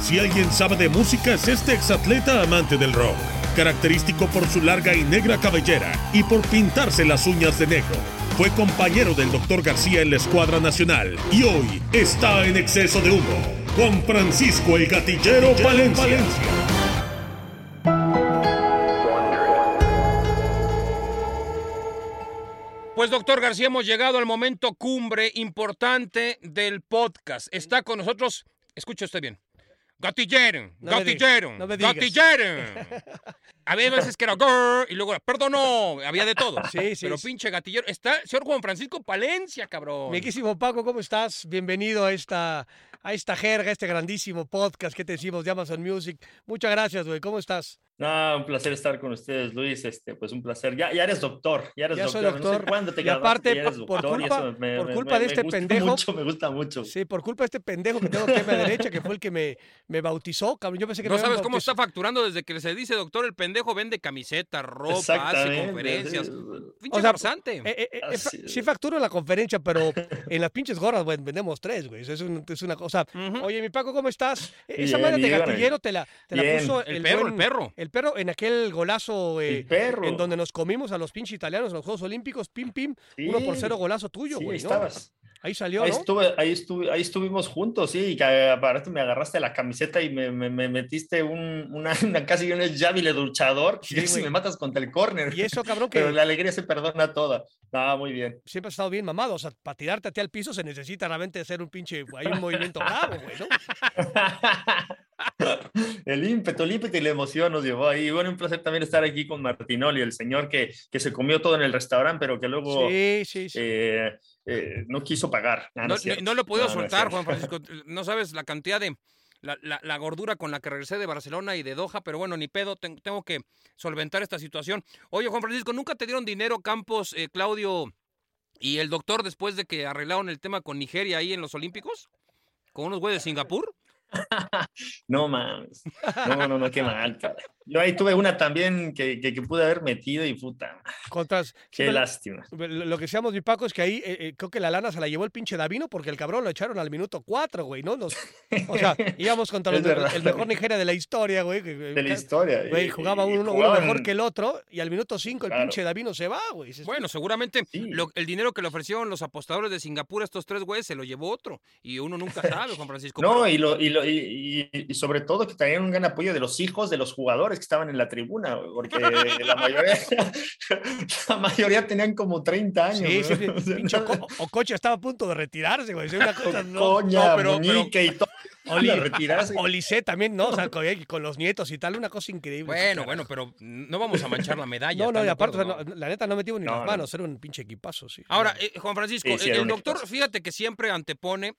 Si alguien sabe de música es este exatleta amante del rock, característico por su larga y negra cabellera y por pintarse las uñas de negro. Fue compañero del Dr. García en la escuadra nacional y hoy está en exceso de humo. Juan Francisco el Gatillero Valencia. Pues doctor García, hemos llegado al momento cumbre importante del podcast. Está con nosotros, escuche usted bien. Gatillero, No gatillero, no gatillero. (laughs) Había veces que era girl y luego era perdonó, había de todo. Sí, sí, Pero pinche gatillero. Está el señor Juan Francisco Palencia, cabrón. Mi querísimo Paco, ¿cómo estás? Bienvenido a esta, a esta jerga, a este grandísimo podcast que te decimos de Amazon Music. Muchas gracias, güey. ¿Cómo estás? No, un placer estar con ustedes, Luis. Este, pues un placer. Ya, ya eres doctor, ya eres Ya soy doctor. No doctor. sé cuándo te Y aparte, ya eres por- por doctor, y culpa- me- por culpa me- de me este gusta pendejo- Mucho, me gusta mucho. Sí, por culpa de este pendejo que tengo aquí a mi derecha, que fue el que me, me bautizó, cabrón. Yo pensé que No sabes cómo está facturando desde que se dice doctor, el pendejo vende camisetas, ropa, hace conferencias. Pinche O sea, farsante. Eh, eh, eh, sí facturo la conferencia, pero en las pinches gorras, güey, vendemos tres, güey. Eso Es, un- es una cosa. Oye, mi Paco, ¿cómo estás? E- Esa Bien, madre de gatillero te la, te la puso el, perro, buen- el perro. El perro en aquel golazo eh, en donde nos comimos a los pinches italianos en los Juegos Olímpicos, pim, pim, uno por Sí, cero golazo tuyo, sí, güey, ahí ¿no? estabas. Ahí salió, Ahí, ¿no? estuve, ahí, estuve, ahí estuvimos juntos, sí, y que aparte me agarraste la camiseta y me, me- me metiste un, una, (laughs) una- casi un jabile duchador, Sí, y me matas contra el córner. Y eso, cabrón, que Pero la alegría se perdona toda. Ah, muy bien. siempre has estado bien mamado. O sea, para tirarte a ti al piso se necesita realmente hacer un pinche, hay un movimiento bravo, güey, ¿no? (laughs) (laughs) el ímpetu, el ímpetu y la emoción nos llevó ahí. Bueno, un placer también estar aquí con Martinoli, el señor que, que se comió todo en el restaurante, pero que luego Sí, sí, sí. eh, eh, no quiso pagar. Ah, No, lo es soltar. Juan (laughs) Francisco. No sabes la cantidad de. La, la- la gordura con la que regresé de Barcelona y de Doha, pero bueno, ni pedo, ten- tengo que solventar esta situación. Oye, Juan Francisco, ¿nunca te dieron dinero Campos, eh, Claudio y el doctor después de que arreglaron el tema con Nigeria ahí en los Olímpicos? ¿Con unos güeyes de Singapur? (laughs) No mames. No, no, no, qué mal. Yo ahí tuve una también que, que, que pude haber metido y puta, Contras. qué siempre- lástima. Lo lo que decíamos, mi Paco, es que ahí eh, eh, creo que la lana se la llevó el pinche Davino porque el cabrón lo echaron al minuto cuatro, güey, ¿no? Nos- o sea, (laughs) íbamos contra los verdad. el mejor Nigeria de la historia, güey. que- De la historia. Güey, y- jugaba y uno, uno mejor que el otro y al minuto cinco el Claro. pinche Davino se va, güey. Bueno, seguramente Sí. lo- el dinero que le ofrecieron los apostadores de Singapur a estos tres güeyes se lo llevó otro. Y uno nunca sabe, Juan Francisco. No, pero- y, lo, y, lo- y- y- y sobre todo que tenían un gran apoyo de los hijos de los jugadores que estaban en la tribuna, porque la mayoría, (laughs) la mayoría tenían como 30 años. Sí, sí, Ococho estaba a punto de retirarse, güey. Una cosa, no. Coña, no, pero- y todo. Oli-. Olisé también, ¿no? O sea, con, con los nietos y tal, una cosa increíble. Bueno, bueno, pero no vamos a manchar la medalla. No, no, ¿están y aparte, o acuerdo? sea, no, la neta no metimos ni No, las no. manos, era un pinche equipazo, sí. Ahora, eh, Juan Francisco, Sí, sí, el, doctor, equipazo. fíjate que siempre antepone.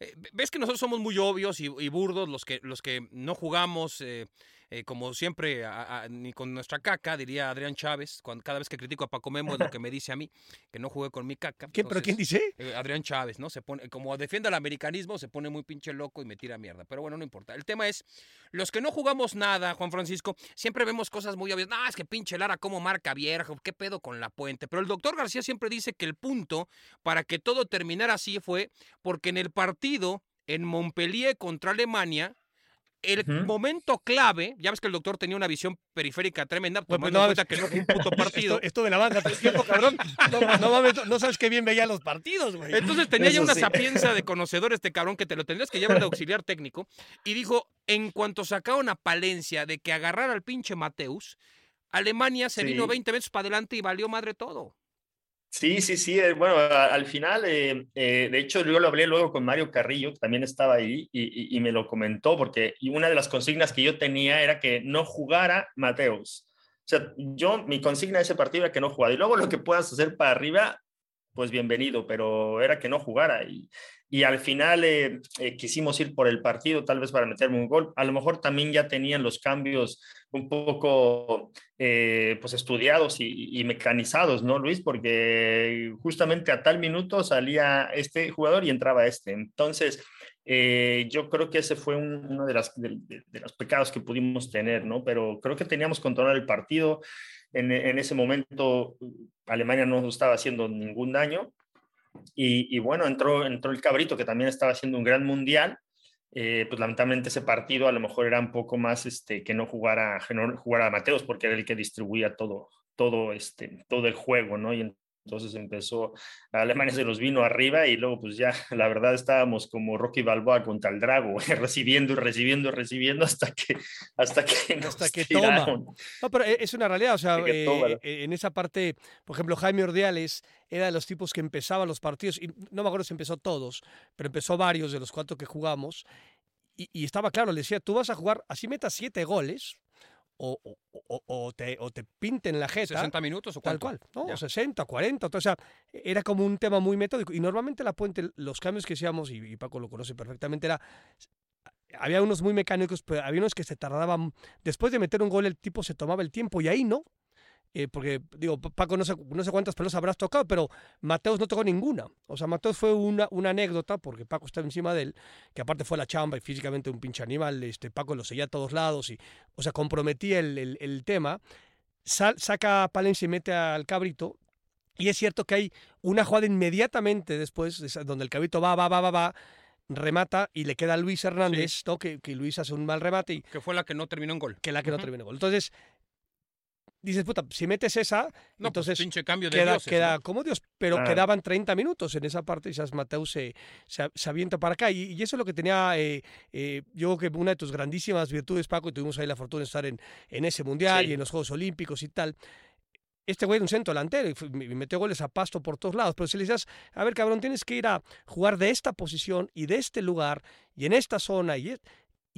Eh, ves que nosotros somos muy obvios y, burdos los que, los que no jugamos eh, eh, como siempre a- a- ni con nuestra caca, diría Adrián Chávez. Cuando, cada vez que critico a Paco Memo es lo que me dice a mí, que no jugué con mi caca. ¿Quién, ¿Pero quién dice? eh, Adrián Chávez, ¿no? Se pone, como defiende el americanismo, se pone muy pinche loco y me tira mierda. Pero bueno, no importa. El tema es, los que no jugamos nada, Juan Francisco, siempre vemos cosas muy obvias. No, es que pinche Lara, cómo marca viejo, qué pedo con la puente. Pero el doctor García siempre dice que el punto para que todo terminara así fue porque en el partido en Montpellier contra Alemania, el momento clave, ya ves que el doctor tenía una visión periférica tremenda, Bueno, tomando pues, en no, cuenta que no (laughs) fue un puto partido. Esto, esto de la el tiempo, cabrón. No, no mames, no- no sabes qué bien veía los partidos, güey. Entonces tenía ya una sí. sapienza de (laughs) conocedor este cabrón que te lo tendrías que llevar de auxiliar técnico. Y dijo, en cuanto sacaron a Palencia de que agarrara al pinche Mateus, Alemania se Sí. vino 20 veces para adelante y valió madre todo. Sí, sí, sí. eh, Bueno, al final, eh, eh, de hecho, yo lo hablé luego con Mario Carrillo, que también estaba ahí, y, me lo comentó, porque una de las consignas que yo tenía era que no jugara Mateus. O sea, yo, mi consigna de ese partido era que no jugara. Y luego lo que puedas hacer para arriba, pues bienvenido, pero era que no jugara. Y, y al final eh, eh, quisimos ir por el partido, tal vez para meterme un gol. A lo mejor también ya tenían los cambios un poco eh, pues estudiados y, y mecanizados, ¿no, Luis? Porque justamente a tal minuto salía este jugador y entraba este. Entonces, eh, yo creo que ese fue un- uno de, las, de, de- de los pecados que pudimos tener, ¿no? Pero creo que teníamos controlado el partido. En, ese momento, Alemania no estaba haciendo ningún daño. Y, bueno, entró, entró el Cabrito, que también estaba haciendo un gran mundial. Eh, pues lamentablemente ese partido a lo mejor era un poco más este, que no jugara, no jugara Mateos, porque era el que distribuía todo, todo, este, todo el juego, ¿no? Entonces empezó, Alemania se los vino arriba y luego pues ya, (laughs) la verdad estábamos como Rocky Balboa contra el Drago, (laughs) recibiendo y recibiendo y recibiendo hasta que, hasta que, nos Hasta que toma. No, pero e- es una realidad, o sea, eh, eh, en esa parte, por ejemplo, Jaime Ordiales era de los tipos que empezaba los partidos, y no me acuerdo si empezó todos, pero empezó varios de los cuatro que jugamos, y, y estaba claro, le decía, tú vas a jugar, así metas siete goles, o, o- o- o te, o te pinten la jeta, 60 minutos o Tal cuánto? cual, ¿no? Ya. 60, 40, o sea, era como un tema muy metódico. Y normalmente la puente, los cambios que hacíamos, y, y Paco lo conoce perfectamente, era. Había unos muy mecánicos, pero había unos que se tardaban. Después de meter un gol, el tipo se tomaba el tiempo y ahí no. Eh, porque, digo, Pa- Paco no sé, no sé cuántas pelotas habrás tocado, pero Mateos no tocó ninguna. O sea, Mateos fue una, una anécdota, porque Paco estaba encima de él, que aparte fue la chamba y físicamente un pinche animal. Este, Paco lo seguía a todos lados y, o sea, comprometía el, el- el tema. Sal- saca a Palencia y mete al cabrito. Y es cierto que hay una jugada inmediatamente después, donde el cabrito va, va, va, va, va, remata y le queda a Luis Hernández, ¿no? que, que Luis hace un mal remate y Que fue la que no terminó en gol. que la que no Ujú. termina en gol. Entonces, dices, puta, si metes esa, No, entonces pues, pinche cambio de queda, dioses, queda ¿no? como Dios, pero Claro. quedaban 30 minutos en esa parte y Sas Mateus se, se, se avienta para acá. Y, y eso es lo que tenía, eh, eh, yo creo que una de tus grandísimas virtudes, Paco, y tuvimos ahí la fortuna de estar en, en ese mundial Sí. y en los Juegos Olímpicos y tal. Este güey era un centro delantero y metió goles a pasto por todos lados. Pero si le decías, a ver, cabrón, tienes que ir a jugar de esta posición y de este lugar y en esta zona. Y, es-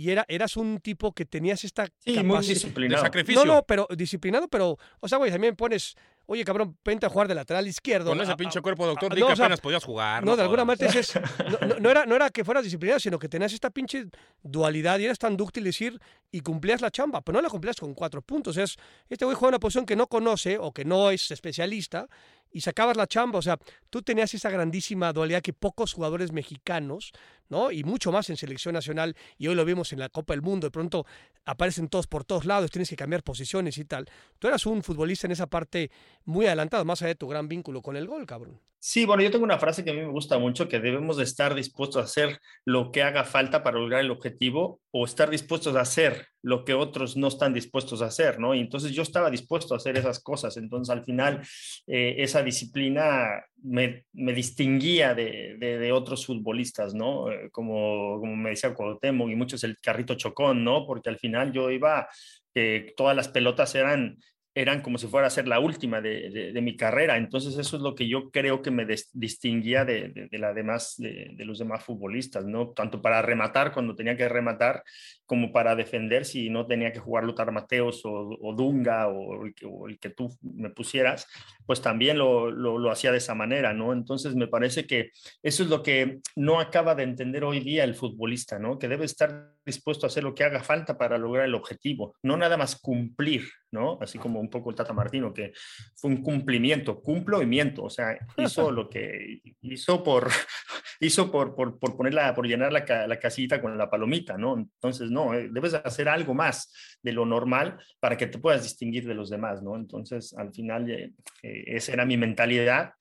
y era, eras un tipo que tenías esta Sí, muy capacidad. De disciplinado. sacrificio. No, no, pero disciplinado, pero, o sea, güey, también pones, oye, cabrón, vente a jugar de lateral izquierdo. Con ese a- pinche a- cuerpo, doctor, a- di no, que o sea, apenas podías jugar. no, de alguna manera dices, no, no- no era, no era que fueras disciplinado, sino que tenías esta pinche dualidad y eras tan dúctil decir y cumplías la chamba, pero no la cumplías con cuatro puntos. O sea, es- este güey juega en una posición que no conoce o que no es especialista y sacabas la chamba. O sea, tú tenías esa grandísima dualidad que pocos jugadores mexicanos, ¿no? Y mucho más en selección nacional, y hoy lo vimos en la Copa del Mundo, de pronto aparecen todos por todos lados, tienes que cambiar posiciones y tal. Tú eras un futbolista en esa parte muy adelantados, más allá de tu gran vínculo con el gol, cabrón. Sí, bueno, yo tengo una frase que a mí me gusta mucho, que debemos de estar dispuestos a hacer lo que haga falta para lograr el objetivo o estar dispuestos a hacer lo que otros no están dispuestos a hacer, ¿no? Y entonces yo estaba dispuesto a hacer esas cosas, entonces al final eh, esa disciplina me, me distinguía de, de, de, otros futbolistas, ¿no? Eh, como, como me decía Cuauhtémoc y muchos el carrito chocón, ¿no? Porque al final yo iba, eh, todas las pelotas eran eran como si fuera a ser la última de, de, de, mi carrera. Entonces eso es lo que yo creo que me distinguía de, de la demás, de, los demás futbolistas, ¿no? Tanto para rematar cuando tenía que rematar, como para defender si no tenía que jugar Lutar Mateos o, o Dunga o el, que, o el, que, tú me pusieras, pues también lo, lo, lo, hacía de esa manera, ¿no? Entonces me parece que eso es lo que no acaba de entender hoy día el futbolista, ¿no? Que debe estar dispuesto a hacer lo que haga falta para lograr el objetivo, no nada más cumplir, ¿no? Así como un poco el Tata Martino, que fue un cumplimiento, cumplo y miento, o sea, hizo (laughs) lo que hizo por, (laughs) hizo por, por, por ponerla, por llenar la, la, casita con la palomita, ¿no? Entonces, no, eh, debes hacer algo más de lo normal para que te puedas distinguir de los demás, ¿no? Entonces, al final, eh, eh, esa era mi mentalidad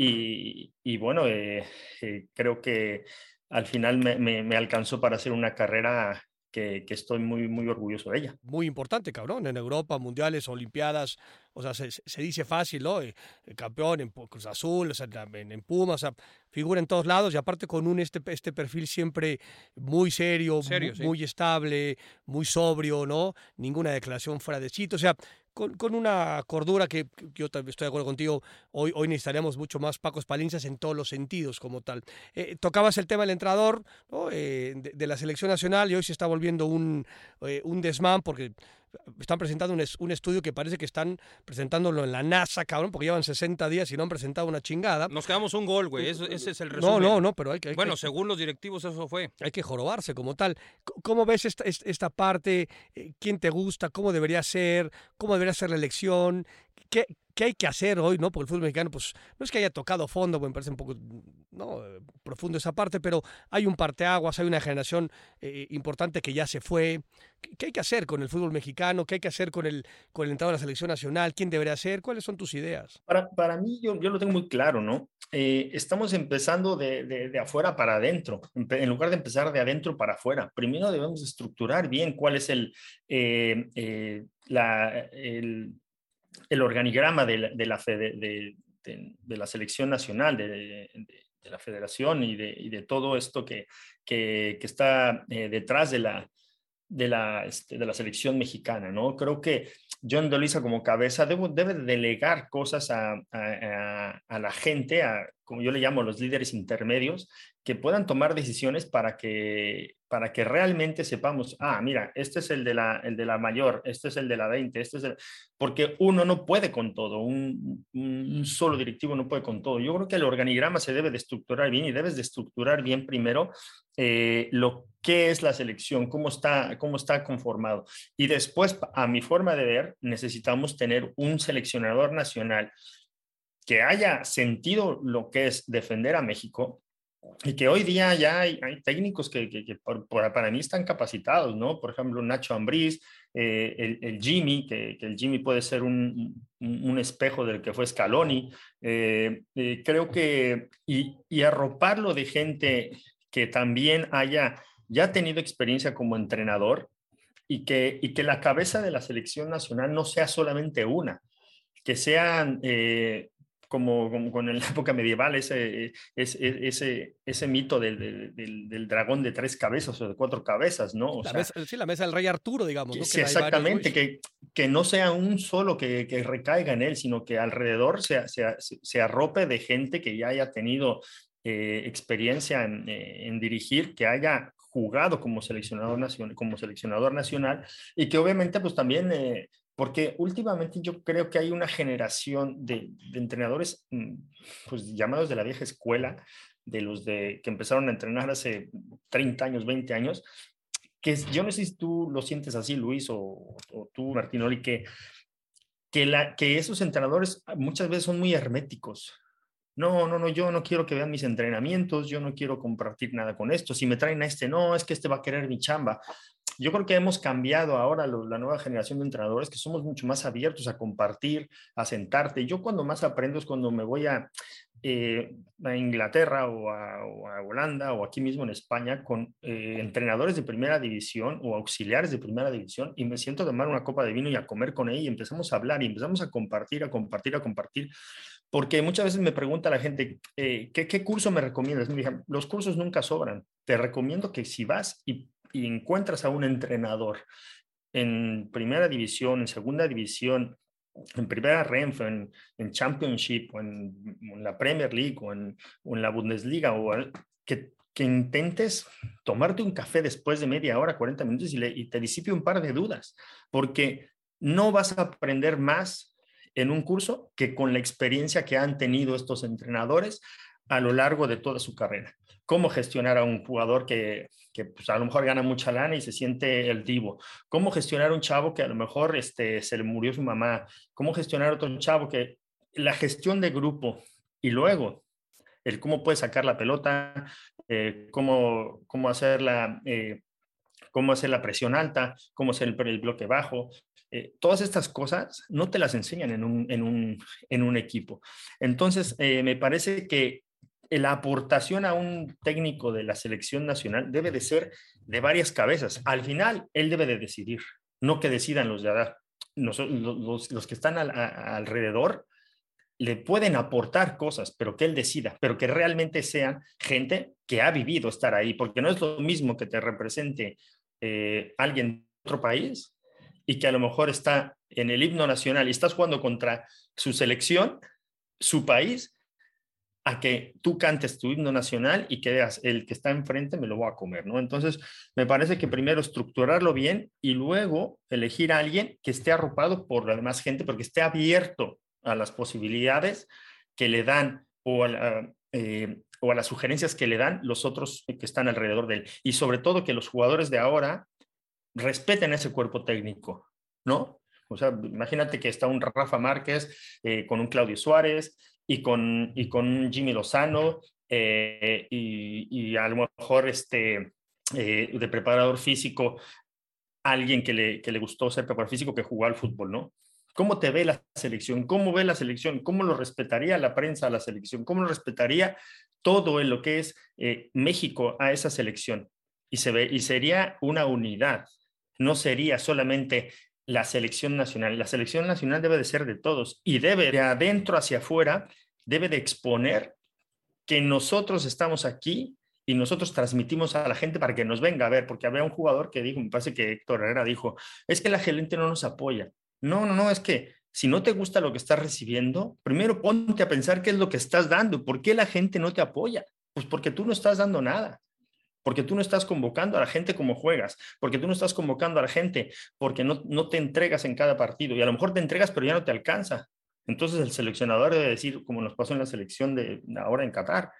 y, y bueno, eh, eh, creo que al final me, me, me, alcanzó para hacer una carrera que, que, estoy muy, muy orgulloso de ella. Muy importante, cabrón, en Europa, mundiales, olimpiadas, o sea, se, se dice fácil, ¿no? El campeón en Cruz Azul, o sea, en, en Pumas, o sea, figura en todos lados y aparte con un este, este perfil siempre muy serio, serio muy, sí. muy, estable, muy sobrio, ¿no? Ninguna declaración fuera de sitio, o sea, con, con, una cordura que, yo estoy de acuerdo contigo, hoy, hoy necesitaríamos mucho más Pacos Palincias en todos los sentidos como tal. Eh, tocabas el tema del entrenador ¿no? eh, de, de, la selección nacional y hoy se está volviendo un, eh, un desmán porque están presentando un, un, estudio que parece que están presentándolo en la NASA, cabrón, porque llevan 60 días y no han presentado una chingada. Nos quedamos un gol, güey, ese, es el resumen. No, no, no, pero hay que... Hay bueno, que, según los directivos eso fue. Hay que jorobarse como tal. ¿Cómo ves esta, esta parte? ¿Quién te gusta? ¿Cómo debería ser? ¿Cómo debería ser la elección? ¿Qué, qué hay que hacer hoy, ¿no? Porque el fútbol mexicano, pues, no es que haya tocado fondo, me parece un poco, ¿no? Profundo esa parte, pero hay un parteaguas, hay una generación eh, importante que ya se fue. ¿Qué hay que hacer con el fútbol mexicano? ¿Qué hay que hacer con el, con el entrado de la selección nacional? ¿Quién debería ser? ¿Cuáles son tus ideas? Para, para mí, yo, yo lo tengo muy claro, ¿no? Eh, estamos empezando de, de, afuera para adentro, en lugar de empezar de adentro para afuera. Primero debemos estructurar bien cuál es el, eh, la, el, el organigrama de la, de la, selección nacional, de, la federación y, de, todo esto que, que, está eh, detrás de la, de, la, este, de la selección mexicana, ¿no? Creo que John de como cabeza debe, debe delegar cosas a, a, a, a, la gente, a, como yo le llamo, los líderes intermedios, que puedan tomar decisiones para que, para que realmente sepamos, ah, mira, este es el de, la, el de la mayor, este es el de la 20, este es el... Porque uno no puede con todo, un, un solo directivo no puede con todo. Yo creo que el organigrama se debe de estructurar bien y debes de estructurar bien primero eh, lo que es la selección, cómo está, cómo está conformado. Y después, a mi forma de ver, necesitamos tener un seleccionador nacional que haya sentido lo que es defender a México y que hoy día ya hay, hay técnicos que, que, que por, por, para mí están capacitados, ¿no? Por ejemplo, Nacho Ambriz, eh, el, el, Jimmy, que, que, el Jimmy puede ser un, un, espejo del que fue Scaloni. Eh, eh, creo que, y, y arroparlo de gente que también haya ya tenido experiencia como entrenador y que, y que la cabeza de la selección nacional no sea solamente una, que sean eh, como, como, con la (laughs) época medieval, ese, ese, ese, ese mito del, del, del, dragón de tres cabezas o de cuatro cabezas, ¿no? O la sea, mesa, sí, la mesa del rey Arturo, digamos. ¿no? Sí, exactamente, que, que no sea un solo que, que, recaiga en él, sino que alrededor se, se, se arrope de gente que ya haya tenido eh, experiencia en, eh, en, dirigir, que haya jugado como seleccionador nacional, como seleccionador nacional y que obviamente pues también eh, porque últimamente yo creo que hay una generación de, de, entrenadores mm, pues llamados de la vieja escuela, de los de que empezaron a entrenar hace 30 años, 20 años, que yo no sé si tú lo sientes así, Luis, o, o tú, Martinoli, que, que, la, que esos entrenadores muchas veces son muy herméticos. No, no, no, yo no quiero que vean mis entrenamientos, yo no quiero compartir nada con esto. Si me traen a este, no, es que este va a querer mi chamba yo creo que hemos cambiado ahora la nueva generación de entrenadores, que somos mucho más abiertos a compartir, a sentarte. Yo cuando más aprendo es cuando me voy a, eh, a Inglaterra o a, Holanda o aquí mismo en España con eh, entrenadores de primera división o auxiliares de primera división y me siento a tomar una copa de vino y a comer con ellos y empezamos a hablar y empezamos a compartir, a compartir, a compartir. Porque muchas veces me pregunta la gente, eh, ¿qué, curso me recomiendas? Me dije, los cursos nunca sobran. Te recomiendo que si vas y, y encuentras a un entrenador en primera división, en segunda división, en primera Renfe, en, Championship, o en, la Premier League, o en, la Bundesliga, o que, que, intentes tomarte un café después de media hora, 40 minutos y, y te disipe un par de dudas, porque no vas a aprender más en un curso que con la experiencia que han tenido estos entrenadores a lo largo de toda su carrera cómo gestionar a un jugador que, que pues, a lo mejor gana mucha lana y se siente el divo, cómo gestionar a un chavo que a lo mejor este, se le murió su mamá, cómo gestionar a otro chavo que la gestión de grupo y luego el cómo puede sacar la pelota, eh, cómo, cómo, hacer la, eh, cómo hacer la presión alta, cómo hacer el, bloque bajo. Eh, todas estas cosas no te las enseñan en un, en un, en un equipo. Entonces, me parece que la aportación a un técnico de la selección nacional debe de ser de varias cabezas. Al final, él debe de decidir, no que decidan los de los, que están alrededor le pueden aportar cosas, pero que él decida, pero que realmente sean gente que ha vivido estar ahí, porque no es lo mismo que te represente eh, alguien de otro país y que a lo mejor está en el himno nacional y estás jugando contra su selección, su país, a que tú cantes tu himno nacional y que veas, el que está enfrente me lo voy a comer, ¿no? Entonces, me parece que primero estructurarlo bien y luego elegir a alguien que esté arropado por la demás gente, porque esté abierto a las posibilidades que le dan o a, eh, las sugerencias que le dan los otros que están alrededor de él. Y sobre todo que los jugadores de ahora respeten ese cuerpo técnico, ¿no? O sea, imagínate que está un Rafa Márquez eh, con un Claudio Suárez, y con, y con Jimmy Lozano eh, y, y, a lo mejor este, eh, de preparador físico, alguien que le, que le gustó ser preparador físico que jugó al fútbol, ¿no? ¿Cómo te ve la selección? ¿Cómo ve la selección? ¿Cómo lo respetaría la prensa a la selección? ¿Cómo lo respetaría todo en lo que es eh, México a esa selección? Y, se ve, y sería una unidad, no sería solamente la selección nacional. La selección nacional debe de ser de todos y debe de adentro hacia afuera, debe de exponer que nosotros estamos aquí y nosotros transmitimos a la gente para que nos venga a ver, porque había un jugador que dijo, me parece que Héctor Herrera dijo, es que la gente no nos apoya. No, no, no, es que si no te gusta lo que estás recibiendo, primero ponte a pensar qué es lo que estás dando, por qué la gente no te apoya. Pues porque tú no estás dando nada porque tú no estás convocando a la gente como juegas, porque tú no estás convocando a la gente, porque no, no te entregas en cada partido y a lo mejor te entregas pero ya no te alcanza. Entonces el seleccionador debe decir, como nos pasó en la selección de ahora en Qatar,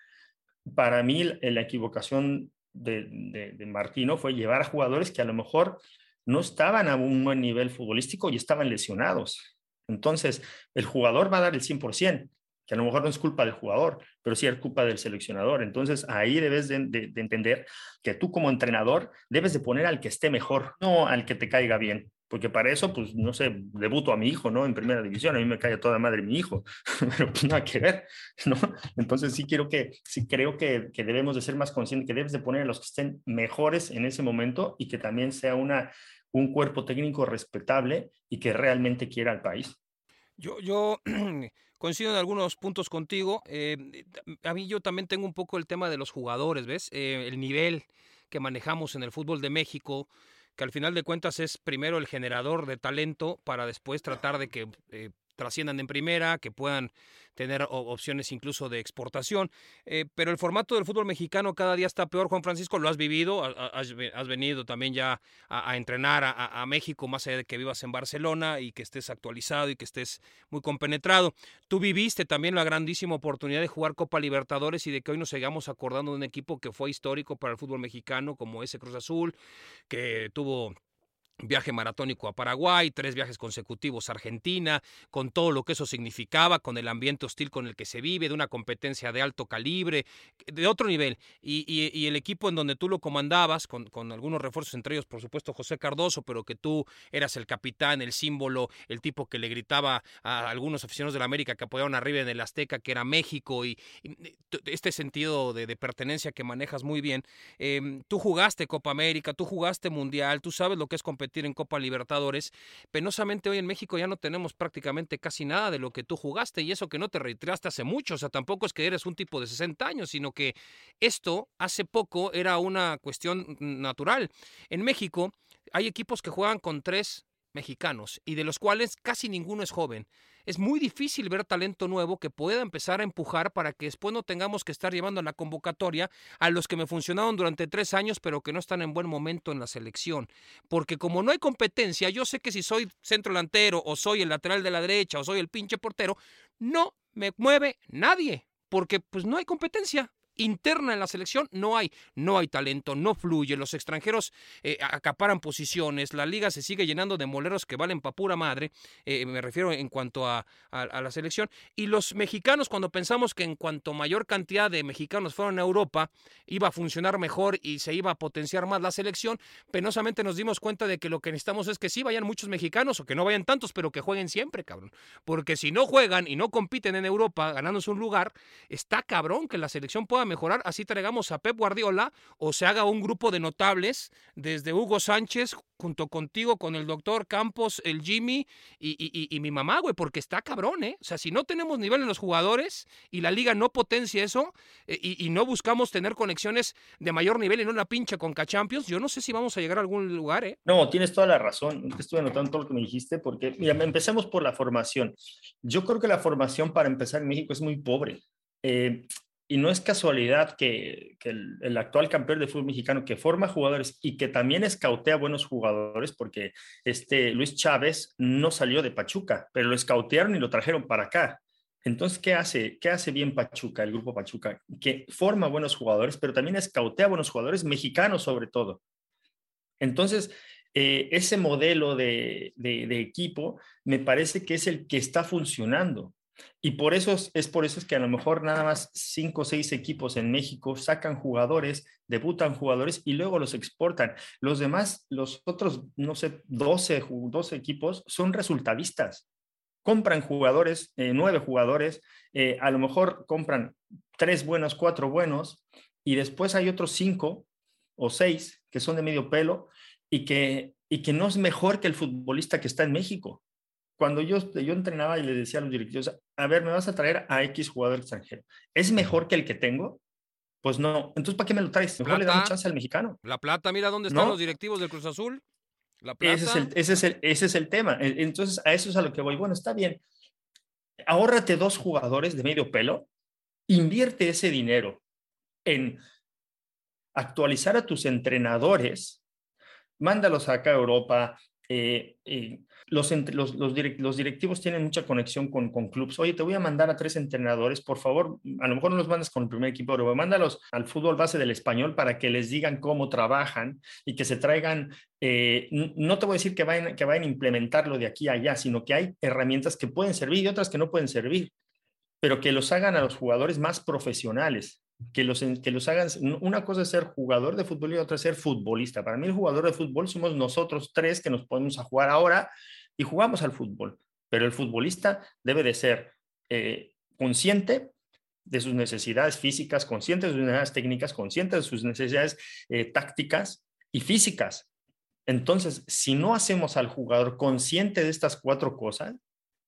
para mí la equivocación de, de, Martino fue llevar a jugadores que a lo mejor no estaban a un buen nivel futbolístico y estaban lesionados. Entonces, el jugador va a dar el 100%, que a lo mejor no es culpa del jugador, pero sí es culpa del seleccionador. Entonces ahí debes de, entender que tú como entrenador debes de poner al que esté mejor, no al que te caiga bien. Porque para eso, pues, no sé, debuto a mi hijo, ¿no? En primera división, a mí me cae toda madre mi hijo, (laughs) pero pues nada que ver, ¿no? Entonces sí quiero que, sí creo que, que debemos de ser más conscientes, que debes de poner a los que estén mejores en ese momento y que también sea una, un cuerpo técnico respetable y que realmente quiera al país. Yo, yo (clears throat) coincido en algunos puntos contigo. Eh, a mí yo también tengo un poco el tema de los jugadores, ¿ves? Eh, el nivel que manejamos en el fútbol de México, que al final de cuentas es primero el generador de talento para después tratar de que eh, trasciendan en primera, que puedan tener opciones incluso de exportación. Eh, pero el formato del fútbol mexicano cada día está peor, Juan Francisco, lo has vivido, has, venido también ya a, entrenar a, México, más allá de que vivas en Barcelona y que estés actualizado y que estés muy compenetrado. Tú viviste también la grandísima oportunidad de jugar Copa Libertadores y de que hoy nos sigamos acordando de un equipo que fue histórico para el fútbol mexicano, como ese Cruz Azul, que tuvo viaje maratónico a Paraguay, tres viajes consecutivos a Argentina, con todo lo que eso significaba, con el ambiente hostil con el que se vive, de una competencia de alto calibre, de otro nivel. Y, el equipo en donde tú lo comandabas, con, algunos refuerzos, entre ellos, por supuesto, José Cardoso, pero que tú eras el capitán, el símbolo, el tipo que le gritaba a algunos aficionados de la América que apoyaban arriba en el Azteca, que era México, y, este sentido de, pertenencia que manejas muy bien. Em, tú jugaste Copa América, tú jugaste Mundial, tú sabes lo que es competencia en Copa Libertadores. Penosamente hoy en México ya no tenemos prácticamente casi nada de lo que tú jugaste y eso que no te retiraste hace mucho, o sea, tampoco es que eres un tipo de 60 años, sino que esto hace poco era una cuestión natural. En México hay equipos que juegan con tres mexicanos y de los cuales casi ninguno es joven es muy difícil ver talento nuevo que pueda empezar a empujar para que después no tengamos que estar llevando a la convocatoria a los que me funcionaron durante tres años pero que no están en buen momento en la selección. Porque como no hay competencia, yo sé que si soy centro delantero o soy el lateral de la derecha o soy el pinche portero, no me mueve nadie porque pues no hay competencia interna en la selección no hay, no hay talento, no fluye, los extranjeros eh, acaparan posiciones, la liga se sigue llenando de moleros que valen pa' pura madre, eh, me refiero en cuanto a, la selección, y los mexicanos cuando pensamos que en cuanto mayor cantidad de mexicanos fueron a Europa, iba a funcionar mejor y se iba a potenciar más la selección, penosamente nos dimos cuenta de que lo que necesitamos es que sí vayan muchos mexicanos o que no vayan tantos, pero que jueguen siempre, cabrón, porque si no juegan y no compiten en Europa ganándose un lugar, está cabrón que la selección pueda mejorar, así traigamos a Pep Guardiola o se haga un grupo de notables desde Hugo Sánchez junto contigo, con el doctor Campos, el Jimmy y, mi mamá, güey, porque está cabrón, ¿eh? O sea, si no tenemos nivel en los jugadores y la liga no potencia eso eh, y, no buscamos tener conexiones de mayor nivel y no una pincha con Champions, yo no sé si vamos a llegar a algún lugar, ¿eh? No, tienes toda la razón. Estuve anotando todo lo que me dijiste porque, mira, empecemos por la formación. Yo creo que la formación para empezar en México es muy pobre. Eh, y no es casualidad que, el, actual campeón de fútbol mexicano que forma jugadores y que también escautea buenos jugadores, porque este Luis Chávez no salió de Pachuca, pero lo escautearon y lo trajeron para acá. Entonces, ¿qué hace? ¿Qué hace bien Pachuca, el grupo Pachuca? Que forma buenos jugadores, pero también escautea buenos jugadores, mexicanos sobre todo. Entonces, eh, ese modelo de, de equipo me parece que es el que está funcionando. Y por eso es, por eso es que a lo mejor nada más cinco o seis equipos en México sacan jugadores, debutan jugadores y luego los exportan. Los demás, los otros, no sé, 12, 12 equipos son resultadistas. Compran jugadores, eh, nueve jugadores, eh, a lo mejor compran tres buenos, cuatro buenos, y después hay otros cinco o seis que son de medio pelo y que, y que no es mejor que el futbolista que está en México cuando yo, yo entrenaba y le decía a los directivos, a ver, me vas a traer a X jugador extranjero, ¿es mejor que el que tengo? Pues no, entonces ¿para qué me lo traes? Mejor le da chance al mexicano. La plata, mira dónde están los directivos del Cruz Azul. La plata. Ese es, el, ese, es el, ese es el tema. Entonces, a eso es a lo que voy. Bueno, está bien. Ahórrate dos jugadores de medio pelo, invierte ese dinero en actualizar a tus entrenadores, mándalos acá a Europa, eh, eh, los, los, directivos tienen mucha conexión con, con clubes. Oye, te voy a mandar a tres entrenadores, por favor, a lo mejor no los mandas con el primer equipo, pero mándalos al fútbol base del español para que les digan cómo trabajan y que se traigan, eh, no te voy a decir que vayan, que vayan a implementarlo de aquí a allá, sino que hay herramientas que pueden servir y otras que no pueden servir, pero que los hagan a los jugadores más profesionales que los, que los hagan. Una cosa es ser jugador de fútbol y otra es ser futbolista. Para mí el jugador de fútbol somos nosotros tres que nos podemos a jugar ahora y jugamos al fútbol. Pero el futbolista debe de ser eh, consciente de sus necesidades físicas, consciente de sus necesidades técnicas, consciente de sus necesidades eh, tácticas y físicas. Entonces, si no hacemos al jugador consciente de estas cuatro cosas,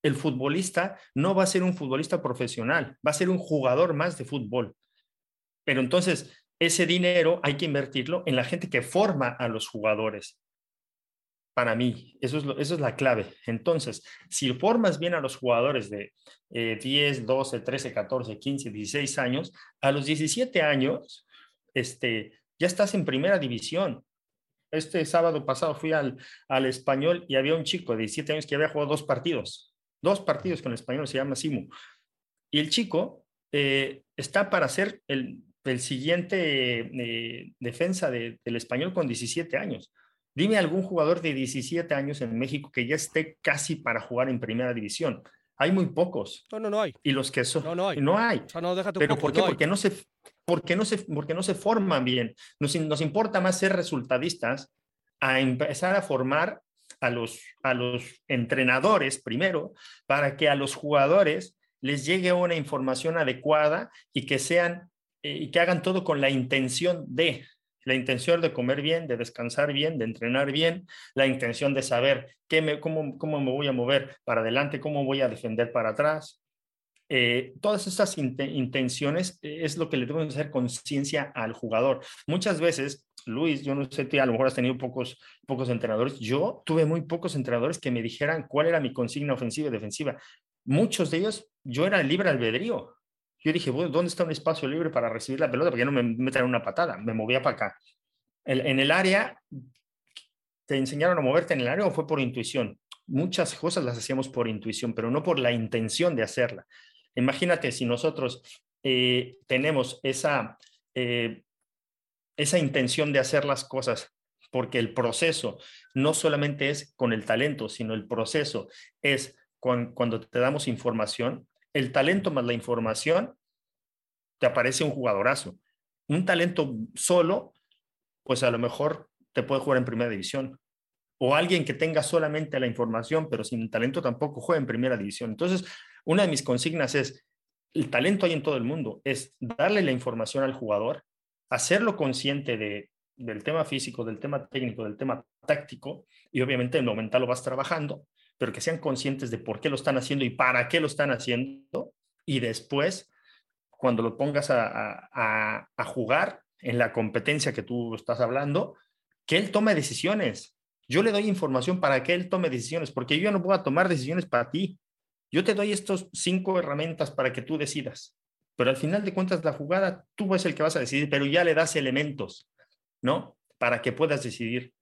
el futbolista no va a ser un futbolista profesional, va a ser un jugador más de fútbol. Pero entonces, ese dinero hay que invertirlo en la gente que forma a los jugadores. Para mí, eso es, la clave. Entonces, si formas bien a los jugadores de 10, 12, 13, 14, 15, 16 años, a los 17 años, este, ya estás en primera división. Este sábado pasado fui al, al español y había un chico de 17 años que había jugado dos partidos, dos partidos con el español, se llama Simo. Y el chico eh, está para ser el, el siguiente eh, defensa del español con 17 años. Dime algún jugador de 17 años en México que ya esté casi para jugar en primera división. Hay muy pocos. No, no, no hay. Y los que son. No, no hay. No hay. O sea, no, déjate ¿Pero poco, por qué? no. Porque no se, porque no se, porque no se forman bien. Nos, nos importa más ser resultadistas a empezar a formar a los, a los entrenadores primero para que a los jugadores les llegue una información adecuada y que sean eh, y que hagan todo con la intención de la intención de comer bien, de descansar bien, de entrenar bien, la intención de saber qué me, cómo, cómo me voy a mover para adelante, cómo voy a defender para atrás. Eh, todas estas int intenciones es lo que le debemos hacer conciencia al jugador. Muchas veces, Luis, yo no sé, a lo mejor has tenido pocos, pocos entrenadores. Yo tuve muy pocos entrenadores que me dijeran cuál era mi consigna ofensiva y defensiva. Muchos de ellos, yo era libre albedrío. Yo dije, bueno, ¿dónde está un espacio libre para recibir la pelota? Porque no me metan una patada, me movía para acá. En el área, ¿te enseñaron a moverte en el área o fue por intuición? Muchas cosas las hacíamos por intuición, pero no por la intención de hacerla. Imagínate si nosotros eh, tenemos esa, eh, esa intención de hacer las cosas, porque el proceso no solamente es con el talento, sino el proceso es cuando te damos información, el talento más la información, te aparece un jugadorazo. Un talento solo, pues a lo mejor te puede jugar en primera división. O alguien que tenga solamente la información, pero sin talento tampoco juega en primera división. Entonces, una de mis consignas es, el talento hay en todo el mundo, es darle la información al jugador, hacerlo consciente de, del tema físico, del tema técnico, del tema táctico, y obviamente en lo mental lo vas trabajando, pero que sean conscientes de por qué lo están haciendo y para qué lo están haciendo. Y después, cuando lo pongas a, jugar en la competencia que tú estás hablando, que él tome decisiones. Yo le doy información para que él tome decisiones, porque yo no puedo tomar decisiones para ti. Yo te doy estos cinco herramientas para que tú decidas. Pero al final de cuentas, la jugada, tú eres el que vas a decidir, pero ya le das elementos, ¿no? Para que puedas decidir.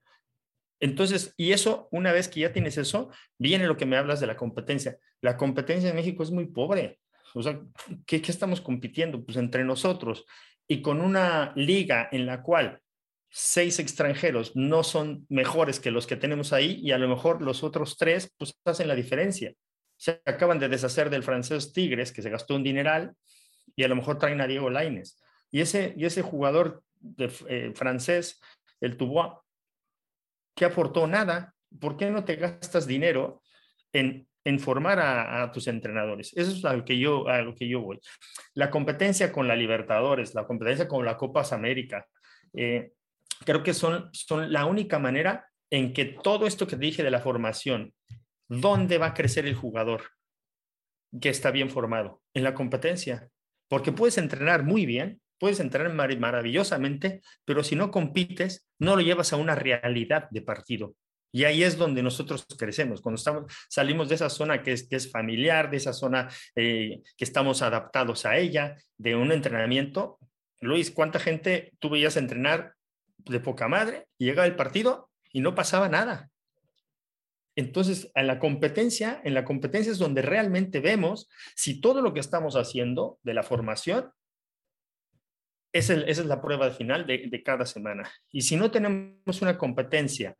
Entonces, y eso, una vez que ya tienes eso, viene lo que me hablas de la competencia. La competencia en México es muy pobre. O sea, ¿qué, estamos compitiendo? Pues entre nosotros y con una liga en la cual seis extranjeros no son mejores que los que tenemos ahí y a lo mejor los otros tres pues hacen la diferencia. Se acaban de deshacer del francés Tigres, que se gastó un dineral, y a lo mejor traen a Diego Laines. Y ese, y ese jugador de, eh, francés, el Tubois, ¿qué aportó? Nada. ¿Por qué no te gastas dinero en, en formar a, a, tus entrenadores? Eso es a lo, que yo, a lo que yo voy. La competencia con la Libertadores, la competencia con la Copas América, eh, creo que son, son la única manera en que todo esto que dije de la formación, ¿dónde va a crecer el jugador que está bien formado? En la competencia. Porque puedes entrenar muy bien, puedes entrenar mar maravillosamente, pero si no compites, no lo llevas a una realidad de partido. Y ahí es donde nosotros crecemos, cuando estamos, salimos de esa zona que es, que es familiar, de esa zona eh, que estamos adaptados a ella, de un entrenamiento. Luis, ¿cuánta gente tú veías entrenar de poca madre? Llegaba el partido y no pasaba nada. Entonces, en la competencia, en la competencia es donde realmente vemos si todo lo que estamos haciendo de la formación es esa es la prueba final de, de, cada semana. Y si no tenemos una competencia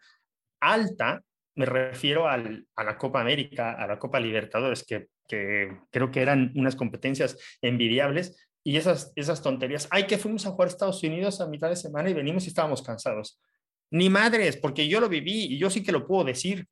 alta, me refiero al, a la Copa América, a la Copa Libertadores, que, que, creo que eran unas competencias envidiables, y esas, esas tonterías. Ay, que fuimos a jugar a Estados Unidos a mitad de semana y venimos y estábamos cansados. Ni madres, porque yo lo viví y yo sí que lo puedo decir.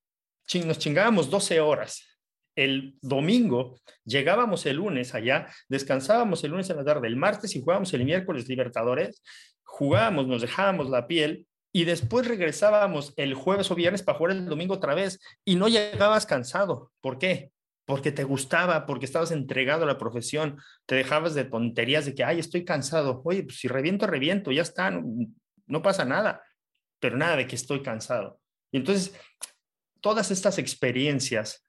Nos chingábamos 12 horas el domingo, llegábamos el lunes allá, descansábamos el lunes en la tarde, el martes y jugábamos el miércoles Libertadores, jugábamos, nos dejábamos la piel y después regresábamos el jueves o viernes para jugar el domingo otra vez y no llegabas cansado. ¿Por qué? Porque te gustaba, porque estabas entregado a la profesión, te dejabas de tonterías de que, ay, estoy cansado. Oye, pues si reviento, reviento, ya está, no, no pasa nada, pero nada de que estoy cansado. Y entonces, todas estas experiencias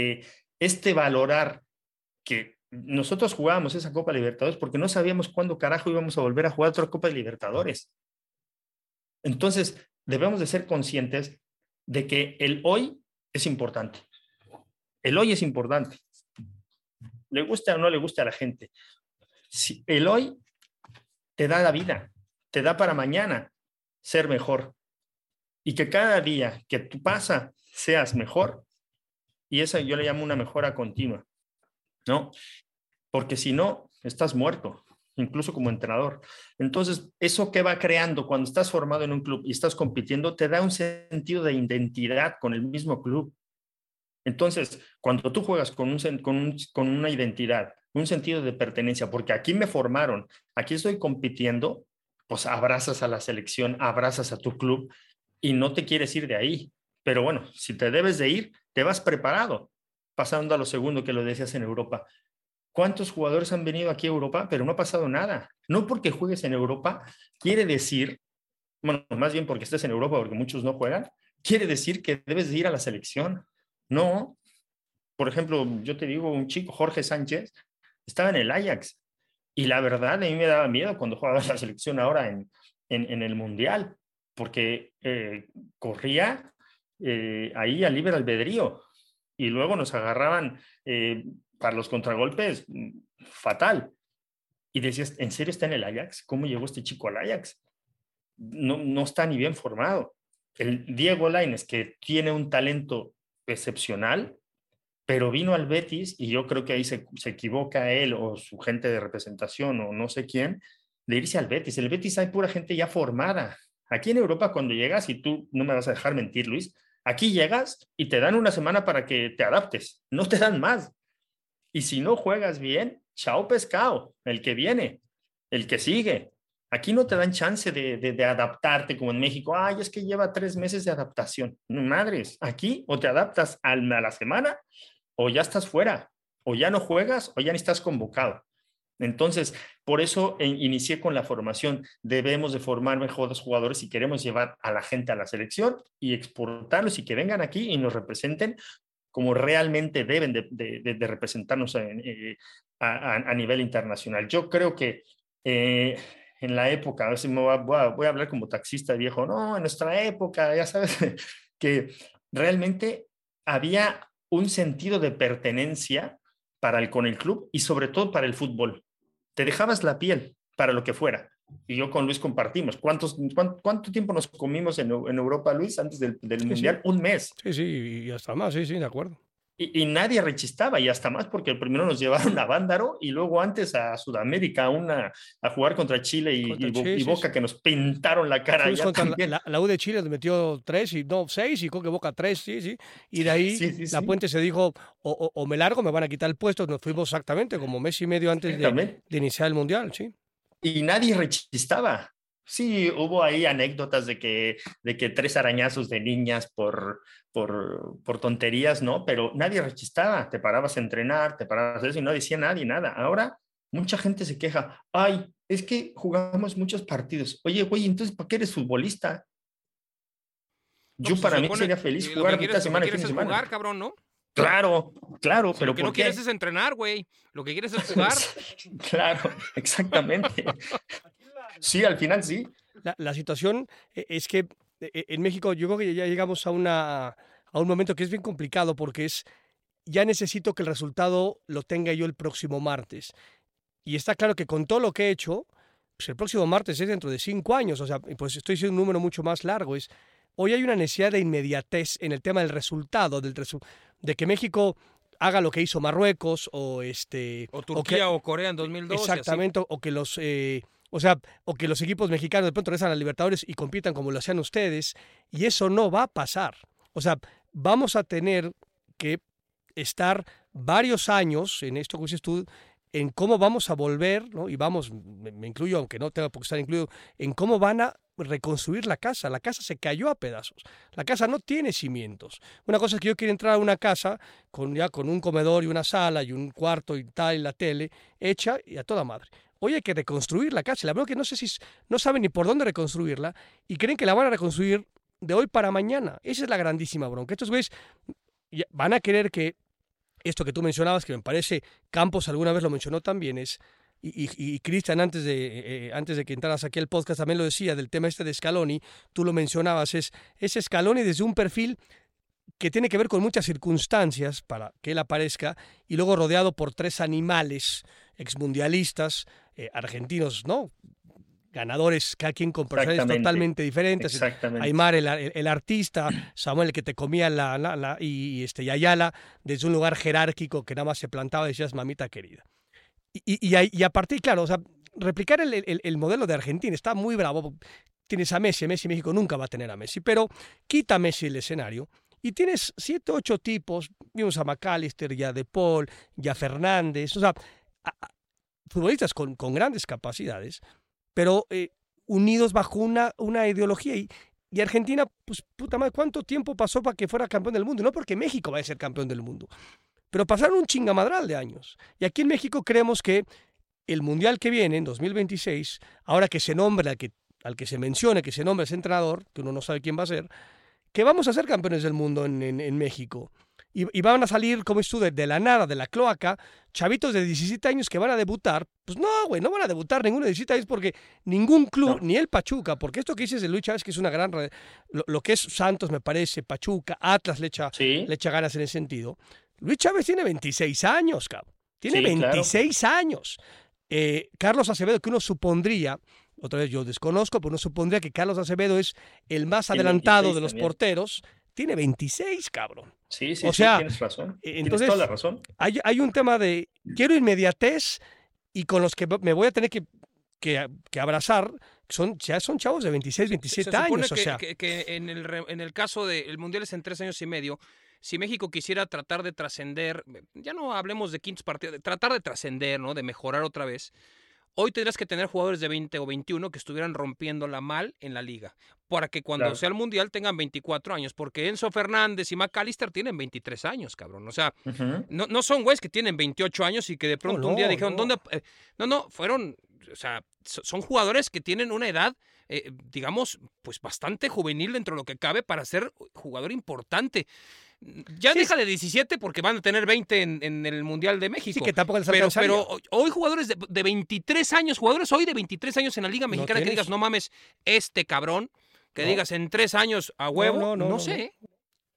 eh, este valorar que nosotros jugábamos esa Copa Libertadores porque no sabíamos cuándo carajo íbamos a volver a jugar otra Copa Libertadores. Entonces, debemos de ser conscientes de que el hoy es importante. El hoy es importante. Le gusta o no le gusta a la gente. Si el hoy te da la vida, te da para mañana ser mejor. y que cada día que tú pasa seas mejor. Y esa yo le llamo una mejora continua, ¿no? Porque si no, estás muerto, incluso como entrenador. Entonces, eso que va creando cuando estás formado en un club y estás compitiendo, te da un sentido de identidad con el mismo club. Entonces, cuando tú juegas con, un, con, con una identidad, un sentido de pertenencia, porque aquí me formaron, aquí estoy compitiendo, pues abrazas a la selección, abrazas a tu club y no te quieres ir de ahí. Pero bueno, si te debes de ir, te vas preparado. Pasando a lo segundo que lo decías en Europa. ¿Cuántos jugadores han venido aquí a Europa, pero no ha pasado nada? No porque juegues en Europa, quiere decir, bueno, más bien porque estés en Europa, porque muchos no juegan, quiere decir que debes de ir a la selección. No. Por ejemplo, yo te digo, un chico, Jorge Sánchez, estaba en el Ajax. Y la verdad, a mí me daba miedo cuando jugaba la selección ahora en, en, el Mundial, porque eh, corría eh, ahí al libre albedrío y luego nos agarraban eh, para los contragolpes fatal. Y decías, ¿en serio está en el Ajax? ¿Cómo llegó este chico al Ajax? No, no está ni bien formado. El Diego Laines, que tiene un talento excepcional, pero vino al Betis y yo creo que ahí se, se, equivoca él o su gente de representación o no sé quién, de irse al Betis. El Betis hay pura gente ya formada. Aquí en Europa cuando llegas, y tú no me vas a dejar mentir, Luis, aquí llegas y te dan una semana para que te adaptes, no te dan más. Y si no juegas bien, chao pescado, el que viene, el que sigue. Aquí no te dan chance de, adaptarte como en México. Ay, es que lleva tres meses de adaptación. Madres, aquí o te adaptas a la semana o ya estás fuera, o ya no juegas, o ya ni estás convocado. Entonces, por eso eh, inicié con la formación. Debemos de formar mejores jugadores si queremos llevar a la gente a la selección y exportarlos y que vengan aquí y nos representen como realmente deben de, representarnos eh, a, nivel internacional. Yo creo que eh, en la época, a si me voy a, voy a hablar como taxista viejo, no, en nuestra época, ya sabes, (laughs) que realmente había un sentido de pertenencia para el, con el club y sobre todo para el fútbol. Te dejabas la piel para lo que fuera. Y yo con Luis compartimos. ¿Cuántos, cuánto, tiempo nos comimos en, Europa, Luis, antes del, Mundial? Un mes. Sí, sí, y hasta más, sí, sí, de acuerdo. Y, nadie rechistaba, y hasta más porque primero nos llevaron a Vándaro y luego antes a Sudamérica una, a jugar contra Chile y, Boca, que nos pintaron la cara. la, U de Chile metió tres y no, seis, y creo que Boca tres, sí, sí. Y de ahí la Puente se dijo, o, me largo, me van a quitar el puesto. Nos fuimos exactamente como mes y medio antes de, de iniciar el Mundial, sí. Y nadie rechistaba. Sí, hubo ahí anécdotas de que, de que tres arañazos de niñas por, por, por, tonterías, ¿no? Pero nadie rechistaba, te parabas a entrenar, te parabas a eso y no decía nadie nada. Ahora mucha gente se queja, ay, es que jugamos muchos partidos. Oye, güey, entonces, ¿para qué eres futbolista? Yo pues, para mí sería feliz jugar esta semana y fin de semana. jugar, cabrón, ¿no? Claro, claro, pero lo que no quieres es entrenar, güey. Lo que quieres es jugar. (laughs) claro, exactamente. (laughs) Sí, al final sí. La, situación eh, es que eh, en México yo creo que ya llegamos a, una, a un momento que es bien complicado porque es, ya necesito que el resultado lo tenga yo el próximo martes. Y está claro que con todo lo que he hecho, pues el próximo martes es dentro de cinco años, o sea, pues estoy siendo un número mucho más largo. Es, hoy hay una necesidad de inmediatez en el tema del resultado, del de que México haga lo que hizo Marruecos o este o Turquía o, Corea en 2012 exactamente o que los eh, o sea, o que los equipos mexicanos de pronto regresan a Libertadores y compitan como lo hacían ustedes, y eso no va a pasar. O sea, vamos a tener que estar varios años en esto que dices tú, en cómo vamos a volver, ¿no? y vamos, me, incluyo, aunque no tenga por qué estar incluido, en cómo van a reconstruir la casa. La casa se cayó a pedazos. La casa no tiene cimientos. Una cosa es que yo quiero entrar a una casa con, ya con un comedor y una sala y un cuarto y tal, y la tele hecha y a toda madre. Hoy hay que reconstruir la casa. La verdad que no sé si no saben ni por dónde reconstruirla y creen que la van a reconstruir de hoy para mañana. Esa es la grandísima bronca. Estos güeyes van a querer que esto que tú mencionabas, que me parece Campos alguna vez lo mencionó también, es y, Cristian antes de eh, antes de que entraras aquí al podcast también lo decía del tema este de Scaloni, tú lo mencionabas, es, es Scaloni desde un perfil que tiene que ver con muchas circunstancias para que él aparezca y luego rodeado por tres animales exmundialistas, eh, argentinos, ¿no? ganadores, cada quien con personalidades totalmente diferentes. Exactamente. Aymar, el, el- el artista, Samuel, el que te comía la, la- la- y, este, y Ayala, desde un lugar jerárquico que nada más se plantaba y decías, mamita querida. Y, y, y, ahí- y a partir, claro, o sea, replicar el, el- el modelo de Argentina está muy bravo. Tienes a Messi, Messi México nunca va a tener a Messi, pero quita a Messi el escenario y tienes siete, ocho tipos, vimos a McAllister, ya De Paul, ya Fernández, o sea, futbolistas con, con grandes capacidades, pero eh, unidos bajo una, una ideología. Y, y Argentina, pues puta madre, ¿cuánto tiempo pasó para que fuera campeón del mundo? No porque México vaya a ser campeón del mundo, pero pasaron un chingamadral de años. Y aquí en México creemos que el Mundial que viene, en 2026, ahora que se nombre al que, al que se mencione, que se nombre ese entrenador, que uno no sabe quién va a ser, que vamos a ser campeones del mundo en- en México. Y, y van a salir, como tú, de, de la nada, de la cloaca, chavitos de 17 años que van a debutar. Pues no, güey, no van a debutar ninguno de 17 años porque ningún club, No. ni el Pachuca, porque esto que dices de Luis Chávez, que es una gran... Lo, lo que es Santos, me parece, Pachuca, Atlas le echa, Sí. le echa ganas en ese sentido. Luis Chávez tiene 26 años, cabrón. Tiene Sí, claro. 26 años. Eh, Carlos Acevedo, que uno supondría, otra vez yo desconozco, pero uno supondría que Carlos Acevedo es el más adelantado 26 de los también. porteros, tiene 26, cabrón. Sí, sí, O sí, sea, tienes razón. eh, Tienes entonces- toda la razón. Hay, hay un tema de quiero inmediatez y con los que me voy a tener que, que, que abrazar, son, ya son chavos de 26, 27 Se supone años. o sea, que- que en, el, en el caso del Mundial es en tres años y medio. Si México quisiera tratar de trascender, ya no hablemos de quintos partidos, de tratar de trascender, ¿no? De mejorar otra vez. Hoy tendrás que tener jugadores de 20 o 21 que estuvieran rompiéndola mal en la liga. Para que cuando Claro. sea el Mundial tengan 24 años. Porque Enzo Fernández y McAllister tienen 23 años, cabrón. O sea, no, no son güeyes que tienen 28 años y que de pronto un día no, dijeron. ¿dónde? eh, No, no, fueron, o sea, so- son jugadores que tienen una edad, eh, digamos, pues bastante juvenil dentro de lo que cabe para ser jugador importante. Ya Sí, deja de 17 porque van a tener 20 en, en el Mundial de México. sí que tampoco les pero, pero hoy- jugadores de, de 23 años, jugadores hoy de 23 años en la Liga Mexicana que digas, no mames, este cabrón, que No. digas en tres años a huevo, no, no, no, no, sé.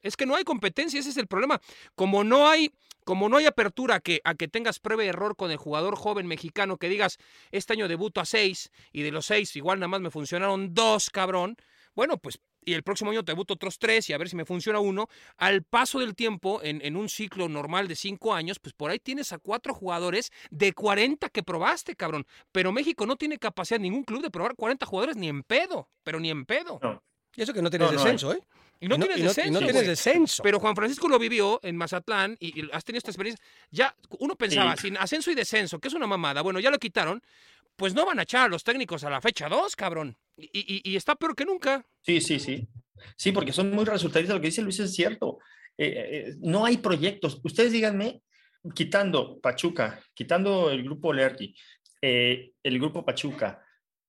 Es que no hay competencia, ese es el problema. Como no hay, como no hay apertura a que, a que tengas prueba y error con el jugador joven mexicano, que digas, este año debuto a seis, y de los seis igual nada más me funcionaron dos, cabrón. Bueno, pues, y el próximo año debuto otros tres y a ver si me funciona uno. Al paso del tiempo, en, en un ciclo normal de cinco años, pues por ahí tienes a cuatro jugadores de 40 que probaste, cabrón. Pero México no tiene capacidad, ningún club, de probar 40 jugadores ni en pedo, pero ni en pedo. No. Y eso que no tienes No, no hay. descenso, ¿eh? Y no, Y tienes y y no descenso. tienes descenso. Pero Juan Francisco lo vivió en Mazatlán y, y has tenido esta experiencia. Ya uno pensaba, Sí. sin ascenso y descenso, que es una mamada, bueno, ya lo quitaron, pues no van a echar a los técnicos a la fecha 2, cabrón. Y, y- y está peor que nunca. Sí, sí, sí. Sí, porque son muy resultadistas. Lo que dice Luis es cierto. Eh, eh, no hay proyectos. Ustedes díganme, quitando Pachuca, quitando el grupo Lerti, eh, el grupo Pachuca,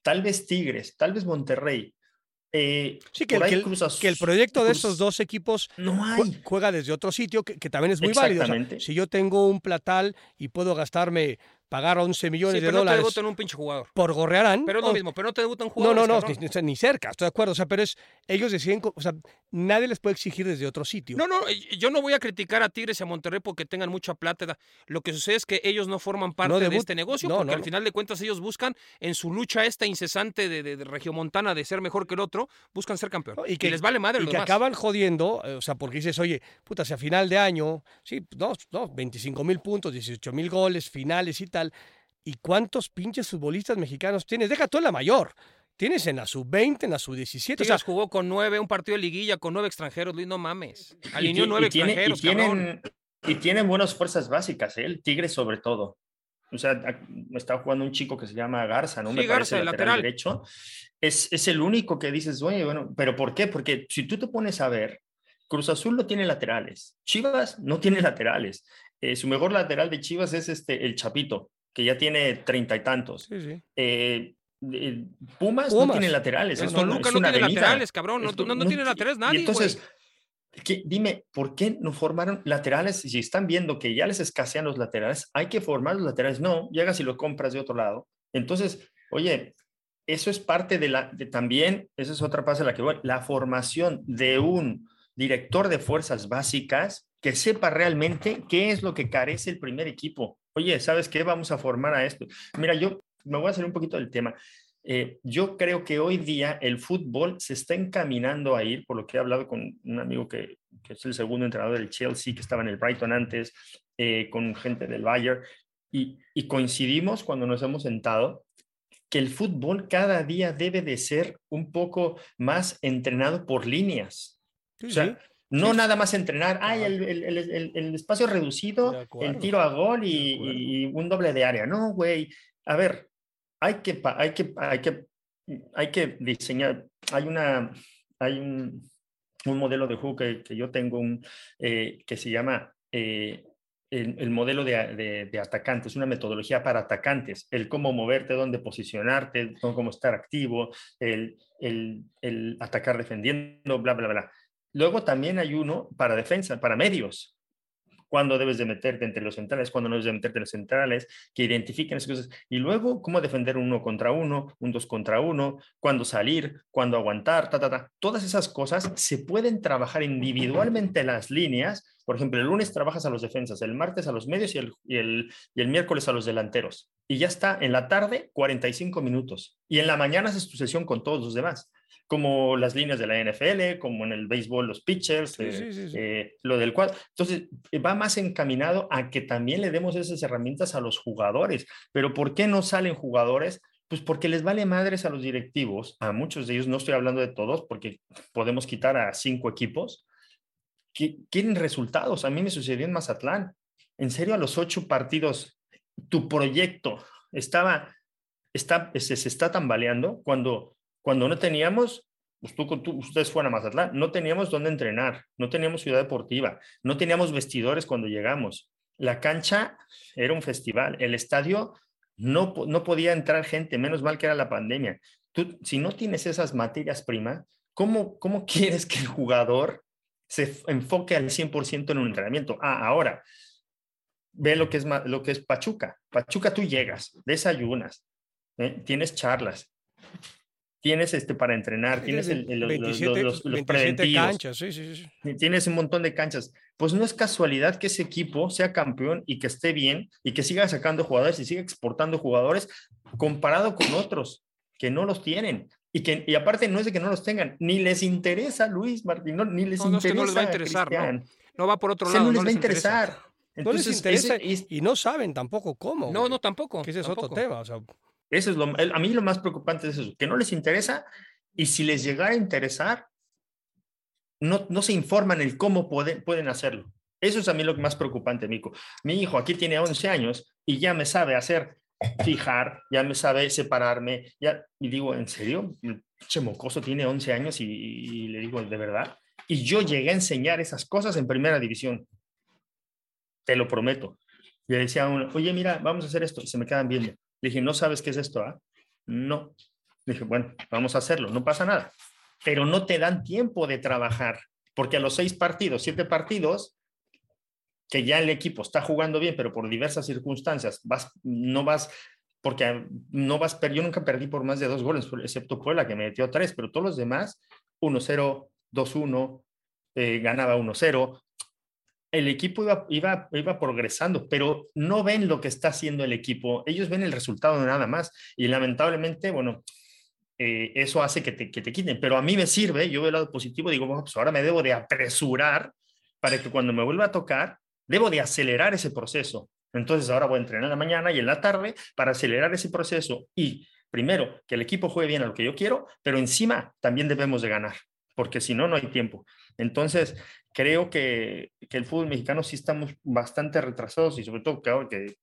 tal vez Tigres, tal vez Monterrey. eh, Sí, que, el- ahí que el, Cruz Azul- que el proyecto de Cruz- estos dos equipos No hay. juega desde otro sitio, que, que también es muy válido. O sea, Exactamente. si yo tengo un platal y puedo gastarme, pagar 11 millones Sí, de no te dólares debutan un pinche jugador. por Gorrearán. Pero es lo mismo, pero no te debutan No, jugadores. no, no, cabrón. ni, ni cerca, estoy de acuerdo. O sea, pero es, ellos deciden, o sea, nadie les puede exigir desde otro sitio. No, no, yo no voy a criticar a Tigres y a Monterrey porque tengan mucha plata. Lo que sucede es que ellos no forman parte de este negocio no, porque no, al no. final de cuentas ellos buscan en su lucha esta incesante de, de, de regiomontana de ser mejor que el otro, buscan ser campeón. No, y, les vale madre y que demás. acaban jodiendo, eh, o sea, porque dices, oye, puta, si a final de año, sí, no, no 25 mil puntos, 18 mil goles, finales y tal. ¿Y cuántos pinches futbolistas mexicanos tienes? Deja tú en la mayor. Tienes en la sub-20, en la sub-17. O sea, Tigres jugó con nueve, un partido de liguilla con nueve extranjeros, Luis, no mames. Y Alineó nueve y tiene- y extranjeros, cabrón. tienen, y tienen buenas fuerzas básicas, ¿eh? el Tigre sobre todo. O sea, está jugando un chico que se llama Garza, ¿no? Sí, Me Garza, parece el lateral, lateral. derecho. Es, es el único que dices, oye, bueno, ¿pero por qué? Porque si tú te pones a ver, Cruz Azul no tiene laterales, Chivas no tiene laterales. Eh, su mejor lateral de Chivas es este, el Chapito, que ya tiene treinta y tantos. sí, sí. Eh, eh, Pumas, no tiene laterales. El Toluca no una tiene avenida. laterales, cabrón. No, no- no tiene laterales nadie, Y entonces, que- dime, ¿por qué no formaron laterales? Si están viendo que ya les escasean los laterales, hay que formar los laterales. No, llegas y los compras de otro lado. Entonces, oye, eso es parte de la, de también, esa es otra parte de la que voy, la formación de un director de fuerzas básicas que sepa realmente qué es lo que carece el primer equipo. Oye, ¿sabes qué? Vamos a formar a esto. Mira, yo me voy a hacer un poquito del tema. eh, yo creo que hoy día el fútbol se está encaminando a ir, por lo que he hablado con un amigo que, es el segundo entrenador del Chelsea, que estaba en el Brighton antes, eh, con gente del Bayern, y, coincidimos cuando nos hemos sentado que el fútbol cada día debe de ser un poco más entrenado por líneas. o sea, no nada más entrenar, ay, el, espacio reducido, el tiro a gol y, un doble de área. No, güey. A ver, hay que, hay que, hay que, hay que diseñar. Hay una, hay un, un modelo de juego que, que yo tengo un, eh, que se llama eh, el, modelo de, de, atacantes, una metodología para atacantes, el cómo moverte, dónde posicionarte, cómo estar activo, el, el, el atacar defendiendo, bla, bla, bla. Luego también hay uno para defensa, para medios. Cuándo debes de meterte entre los centrales, cuándo no debes de meterte en los centrales, que identifiquen esas cosas. Y luego, cómo defender uno contra uno, un dos contra uno, cuándo salir, cuándo aguantar, ta, ta, ta. Todas esas cosas se pueden trabajar individualmente en las líneas por ejemplo, el lunes trabajas a los defensas, el martes a los medios y el, y el, y el miércoles a los delanteros. Y ya está, en la tarde 45 minutos. Y en la mañana haces tu sesión con todos los demás como las líneas de la NFL, como en el béisbol los pitchers, eh, eh, lo del cual. Entonces, va más encaminado a que también le demos esas herramientas a los jugadores. Pero ¿por qué no salen jugadores? Pues porque les vale madres a los directivos, a muchos de ellos, no estoy hablando de todos, porque podemos quitar a cinco equipos, quieren resultados. A mí me sucedió en Mazatlán. En serio, a los ocho partidos, tu proyecto estaba, está, se, se está tambaleando cuando, cuando no teníamos, pues tú, tú, ustedes fueron a Mazatlán, no teníamos dónde entrenar, no teníamos ciudad deportiva, no teníamos vestidores cuando llegamos. La cancha era un festival, el estadio no, no podía entrar gente, menos mal que era la pandemia. Tú, si no tienes esas materias primas, ¿cómo, ¿cómo (laughs) quieres que el jugador se enfoque al 100% en un entrenamiento. Ah, ahora, ve lo que es, lo que es Pachuca. Pachuca tú llegas, desayunas, ¿eh? tienes charlas, tienes este para entrenar, tienes el, los, canchas, sí, sí, sí. tienes un montón de canchas. Pues no es casualidad que ese equipo sea campeón y que esté bien y que siga sacando jugadores y siga exportando jugadores comparado con otros que no los tienen. Y, que, y aparte no es de que no los tengan, ni les interesa Luis Martín, no, ni les interesa. No, es que no les va a interesar, no. no. va por otro lado. no les va a interesar. no les interesa y no saben tampoco cómo. No, no, tampoco. Que ese es otro tema. O sea. Eso es lo, a mí lo más preocupante es eso, que no les interesa y si les llegara a interesar, no, no se informan el cómo pueden, pueden hacerlo. Eso es a mí lo más preocupante, Mico. Mi hijo aquí tiene 11 años y ya me sabe hacer fijar, ya me sabe separarme, ya, y digo, ¿en serio? El mocoso tiene 11 años y, le digo, ¿de verdad? Y yo llegué a enseñar esas cosas en primera división, te lo prometo. Le decía a uno, oye, mira, vamos a hacer esto, y se me quedan viendo. Dije, ¿no sabes qué es esto? Ah? No. Dije, bueno, vamos a hacerlo, no pasa nada. Pero no te dan tiempo de trabajar, porque a los seis partidos, siete partidos, que ya el equipo está jugando bien, pero por diversas circunstancias vas, no vas, porque no vas, yo nunca perdí por más de dos goles, excepto Puebla que me metió tres, pero todos los demás, 1-0, 2-1, eh, ganaba 1-0. El equipo iba, iba, iba progresando, pero no ven lo que está haciendo el equipo. Ellos ven el resultado nada más. Y lamentablemente, bueno, eh, eso hace que te, que te quiten. Pero a mí me sirve, yo veo el lado positivo, digo, bueno, pues ahora me debo de apresurar para que cuando me vuelva a tocar, Debo de acelerar ese proceso. Entonces ahora voy a entrenar en la mañana y en la tarde para acelerar ese proceso y primero que el equipo juegue bien a lo que yo quiero, pero encima también debemos de ganar, porque si no, no hay tiempo. Entonces creo que, que el fútbol mexicano sí estamos bastante retrasados y sobre todo ahora que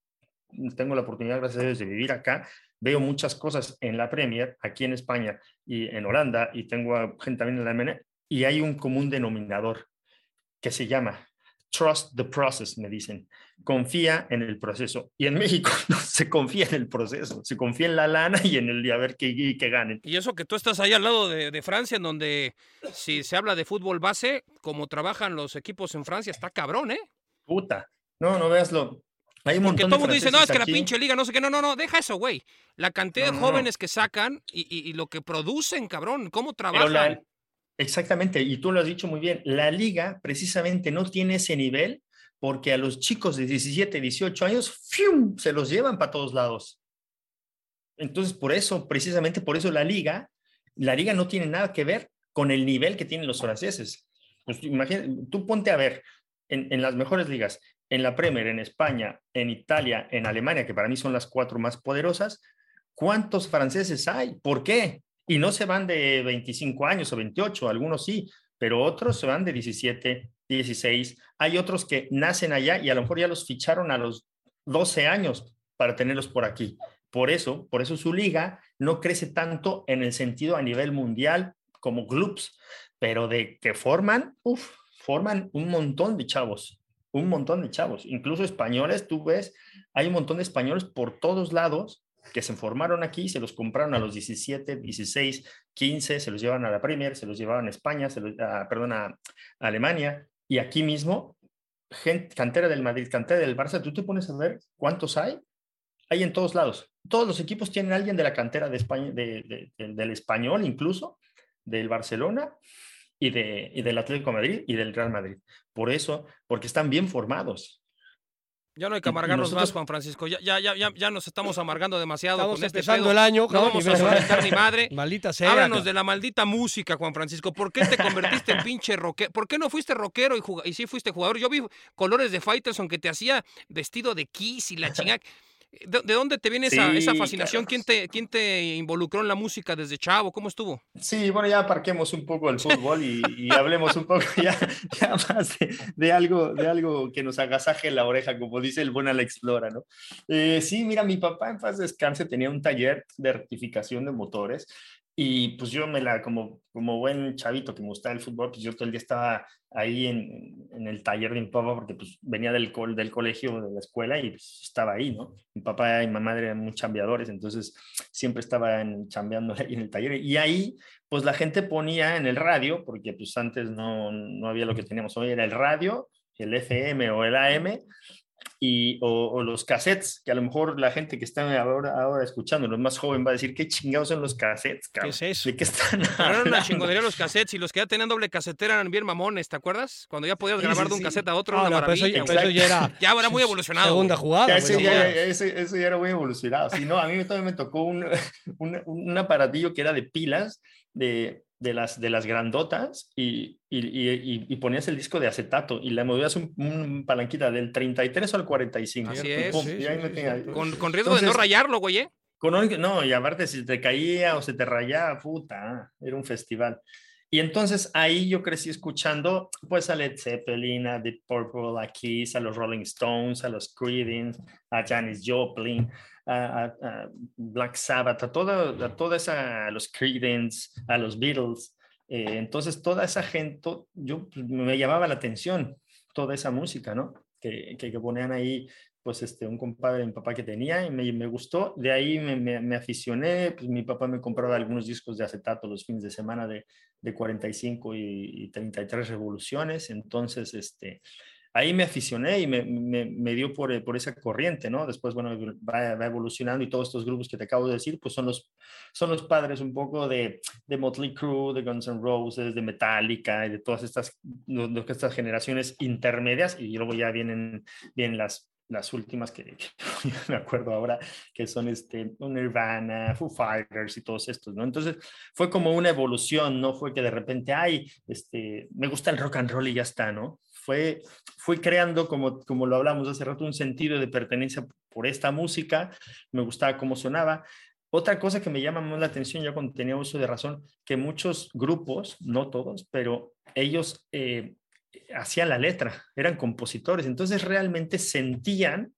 tengo la oportunidad, gracias a Dios, de vivir acá, veo muchas cosas en la Premier, aquí en España y en Holanda, y tengo gente también en la MN, y hay un común denominador que se llama trust the process, me dicen. Confía en el proceso. Y en México (laughs) no se confía en el proceso, se confía en la lana y en el de a ver que, que ganen. Y eso que tú estás ahí al lado de, Francia, en donde si se habla de fútbol base, como trabajan los equipos en Francia, está cabrón, ¿eh? Puta. No, no veas lo. Hay un Porque todo el mundo dice, no, es que la pinche liga, no sé qué, no, no, no, deja eso, güey. La cantidad de jóvenes que sacan y, lo que producen, cabrón, cómo trabajan. Exactamente, y tú lo has dicho muy bien, la liga precisamente no tiene ese nivel porque a los chicos de 17, 18 años se los llevan para todos lados. Entonces, por eso, precisamente por eso la liga, la liga no tiene nada que ver con el nivel que tienen los franceses. Pues, imagínate, tú ponte a ver en, en las mejores ligas, en la Premier, en España, en Italia, en Alemania, que para mí son las cuatro más poderosas, ¿cuántos franceses hay? ¿Por qué? Y no se van de 25 años o 28, algunos sí, pero otros se van de 17, 16. Hay otros que nacen allá y a lo mejor ya los ficharon a los 12 años para tenerlos por aquí. Por eso, por eso su liga no crece tanto en el sentido a nivel mundial como clubs, pero de que forman, uff, forman un montón de chavos, un montón de chavos, incluso españoles, tú ves, hay un montón de españoles por todos lados que se formaron aquí, se los compraron a los 17, 16, 15, se los llevan a la Premier, se los llevaban a España, se los, a, perdón, a, Alemania, y aquí mismo, cantera del Madrid, cantera del Barça, tú te pones a ver cuántos hay, hay en todos lados. Todos los equipos tienen alguien de la cantera de España, de, de, de, del español incluso, del Barcelona y, de, y del Atlético Madrid y del Real Madrid. Por eso, porque están bien formados. Ya no hay que amargarnos nosotros... más, Juan Francisco. Ya, ya, ya, ya nos estamos amargando demasiado estamos con este empezando pedo. el año. No vamos a solventar ni madre. (laughs) Maldita sea. Háblanos de la maldita música, Juan Francisco. ¿Por qué te convertiste en pinche rockero? ¿Por qué no fuiste rockero y, y sí fuiste jugador? Yo vi colores de Faitelson que te hacía vestido de Kiss y la chingada. ¿De, ¿De, dónde te viene esa, sí, esa fascinación? Claro. ¿Quién, te, ¿Quién te involucró en la música desde chavo? ¿Cómo estuvo? Sí, bueno, ya aparquemos un poco el fútbol y, y hablemos un poco (laughs) ya, ya más de, de, algo, de algo que nos agasaje la oreja, como dice el buen Alex Lora, ¿no? Eh, sí, mira, mi papá en paz descanse tenía un taller de rectificación de motores y pues yo me la, como, como buen chavito que me gustaba el fútbol, pues yo todo el día estaba ahí en, en el taller de mi papá porque pues venía del, col, del colegio, de la escuela y pues, estaba ahí, ¿no? Mi papá y mi mamá eran muy chambeadores, entonces siempre estaban chambeando ahí en el taller. Y ahí pues la gente ponía en el radio, porque pues antes no, no había lo que teníamos hoy, era el radio, el FM o el AM, y, o, o, los cassettes, que a lo mejor la gente que está ahora, ahora escuchando, los más joven, va a decir, ¿qué chingados son los cassettes, cabrón? ¿Qué es eso? ¿De qué están (laughs) Eran una chingonería los cassettes y los que ya tenían doble casetera eran bien mamones, ¿te acuerdas? Cuando ya podías sí, grabar sí, de un cassette a otro, no, una no, maravilla. Eso, eso ya, era, (laughs) ya era muy evolucionado. Segunda jugada. Ya, ese, ya, ese, eso ya era muy evolucionado. Si no, a mí también me tocó un, (laughs) un, un aparatillo que era de pilas, de, de las, de las grandotas y, y, y, y, ponías el disco de acetato y le movías un, un palanquita del 33 al 45. Así es. Sí, sí, sí, con, con, riesgo Entonces, de no rayarlo, güey. ¿eh? Con, no, y aparte si te caía o se te rayaba, puta, era un festival. Y entonces ahí yo crecí escuchando pues a Led Zeppelin, a Deep Purple, a Kiss, a los Rolling Stones, a los Creedence, a Janis Joplin, a, Black Sabbath, a toda, a toda a los Creedence, a los Beatles. Eh, entonces toda esa gente, yo pues, me llamaba la atención toda esa música, ¿no? Que, que, ponían ahí pues este, un compadre mi papá que tenía y me, me gustó, de ahí me, me, me, aficioné, pues mi papá me compraba algunos discos de acetato los fines de semana de, de 45 y, y 33 revoluciones, entonces este, ahí me aficioné y me, me, dio por, por esa corriente, ¿no? Después, bueno, va, va, evolucionando y todos estos grupos que te acabo de decir, pues son los, son los padres un poco de, de Motley Crue, de Guns N' Roses, de Metallica y de todas estas, de estas generaciones intermedias y luego ya vienen, vienen las las últimas que, que, (laughs) me acuerdo ahora, que son este, Nirvana, Foo Fighters y todos estos, ¿no? Entonces fue como una evolución, no fue que de repente, ay, este, me gusta el rock and roll y ya está, ¿no? Fue, fui creando, como, como lo hablamos hace rato, un sentido de pertenencia por esta música, me gustaba cómo sonaba. Otra cosa que me llama más la atención, ya cuando tenía uso de razón, que muchos grupos, no todos, pero ellos eh, hacían la letra, eran compositores, entonces realmente sentían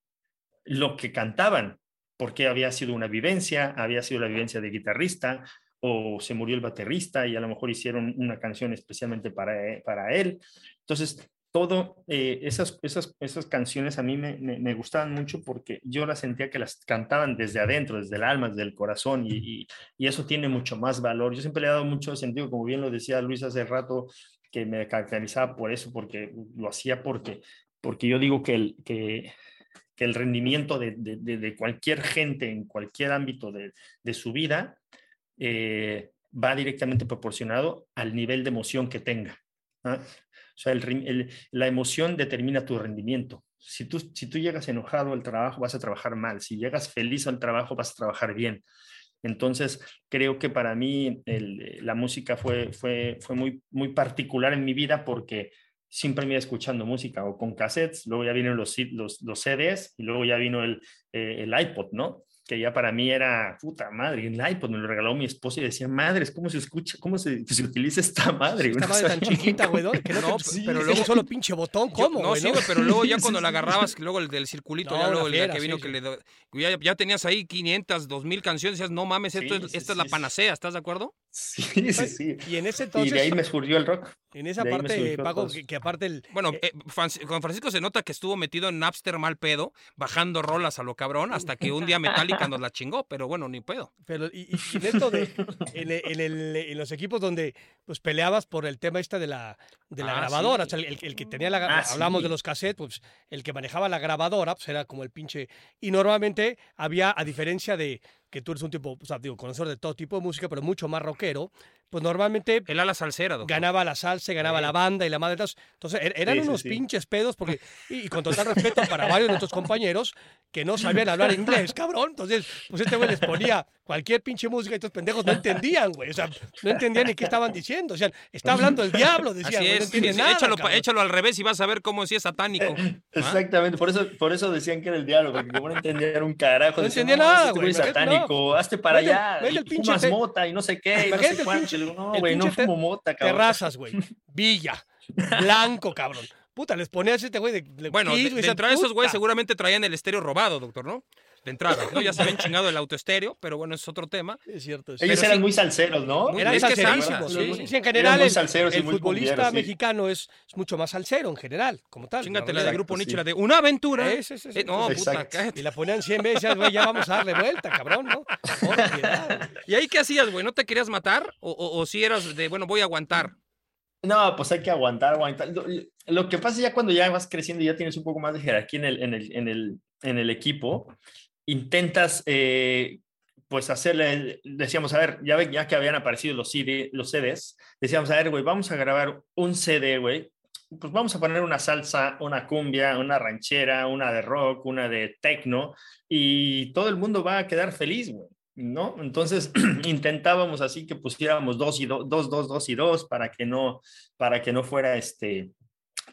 lo que cantaban, porque había sido una vivencia, había sido la vivencia de guitarrista, o se murió el baterista y a lo mejor hicieron una canción especialmente para, e, para él. Entonces, todo, eh, esas, esas, esas canciones a mí me, me, gustaban mucho porque yo las sentía que las cantaban desde adentro, desde el alma, desde el corazón, y, y, eso tiene mucho más valor. Yo siempre le he dado mucho sentido, como bien lo decía Luis hace rato, que me caracterizaba por eso, porque lo hacía porque, porque yo digo que el, que, el rendimiento de, de, de, cualquier gente en cualquier ámbito de, de su vida eh, va directamente proporcionado al nivel de emoción que tenga. O sea, el, el, la emoción determina tu rendimiento. Si tú, si tú llegas enojado al trabajo, vas a trabajar mal. Si llegas feliz al trabajo, vas a trabajar bien. Entonces, creo que para mí la música fue, fue, fue muy, muy particular en mi vida porque siempre me iba escuchando música o con cassettes, luego ya vino los, los, los CDs y luego ya vino el, eh, el iPod, ¿no? Que ya para mí era puta madre. El iPod me lo regaló mi esposa y decía, madre, ¿cómo se escucha? ¿Cómo se, se utiliza esta madre? Esta madre tan chiquita, güey, que no, no pero luego solo pinche botón, ¿cómo? no, sí, pero luego ya (laughs) cuando la agarrabas, luego el del circulito, ya luego el que vino que le ya, ya, tenías ahí 500, 2000 canciones, decías, no mames, esto es, esta es la panacea, ¿estás de acuerdo? Sí, sí, sí. Y en ese entonces. Y de ahí me surgió el rock. En esa parte, Paco, que, aparte el. Bueno, eh, Juan Francisco se nota que estuvo metido en Napster mal pedo, bajando rolas a lo cabrón, hasta que un día Metallica nos la chingó, pero bueno, ni pedo. Pero, y, en esto de. En, el, en, los equipos donde pues peleabas por el tema esta de la, de la ah, grabadora, o sea, el, que tenía la. Ah, hablamos de los cassettes, pues el que manejaba la grabadora, pues era como el pinche. Y normalmente había, a diferencia de que tú eres un tipo, o sea, digo, conocedor de todo tipo de música, pero mucho más rockero, pues normalmente... El ala salsera, doctor. Ganaba la salsa, ganaba la banda y la madre Entonces, er, eran unos pinches pedos, porque, (laughs) y, con total respeto para varios de nuestros compañeros que no sabían hablar inglés, cabrón. Entonces, pues este güey les ponía cualquier pinche música y estos pendejos no entendían, güey. O sea, no entendían ni qué estaban diciendo. O sea, está hablando el diablo, decían, Así es, no nada, échalo, échalo, al revés y vas a ver cómo si es satánico. Exactamente, por eso, por eso decían que era el diablo, porque como no entendían un carajo. No entendían nada, este güey. Es satánico, hazte para allá, el pinche mota y no sé qué, y no sé cuánto. No, güey, no fumo mota, cabrón. Terrazas, güey, Villa, Blanco, cabrón. Puta, les ponías este güey de, Bueno, de, de entrada esos güeyes seguramente traían el estéreo robado, doctor, ¿no? De entrada, ¿no? Ya se habían chingado el autoestéreo, pero bueno, es otro tema. Es cierto. Ellos eran muy salseros, ¿no? eran salserísimos. Sí. sí. en general, el, el futbolista mexicano es, es, mucho más salsero en general, como tal. Chingate la de Grupo Nietzsche, la de Una Aventura. Es, es, eh, no, puta, cállate. Y la ponían 100 veces, güey, ya vamos a darle vuelta, cabrón, ¿no? (laughs) ¿Y ahí qué hacías, güey? ¿No te querías matar? ¿O, o, o si eras de, bueno, voy a aguantar? No, pues hay que aguantar, aguantar. Lo, que pasa ya cuando ya vas creciendo y ya tienes un poco más de jerarquía en el, en el, en el, en el equipo, intentas eh, pues hacerle, decíamos, a ver, ya, que habían aparecido los, CD, los CDs, decíamos, a ver, güey, vamos a grabar un CD, güey, pues vamos a poner una salsa, una cumbia, una ranchera, una de rock, una de techno, y todo el mundo va a quedar feliz, güey. ¿No? Entonces (clears throat) intentábamos así que pusiéramos dos y dos, dos, dos, dos y dos para que no, para que no fuera este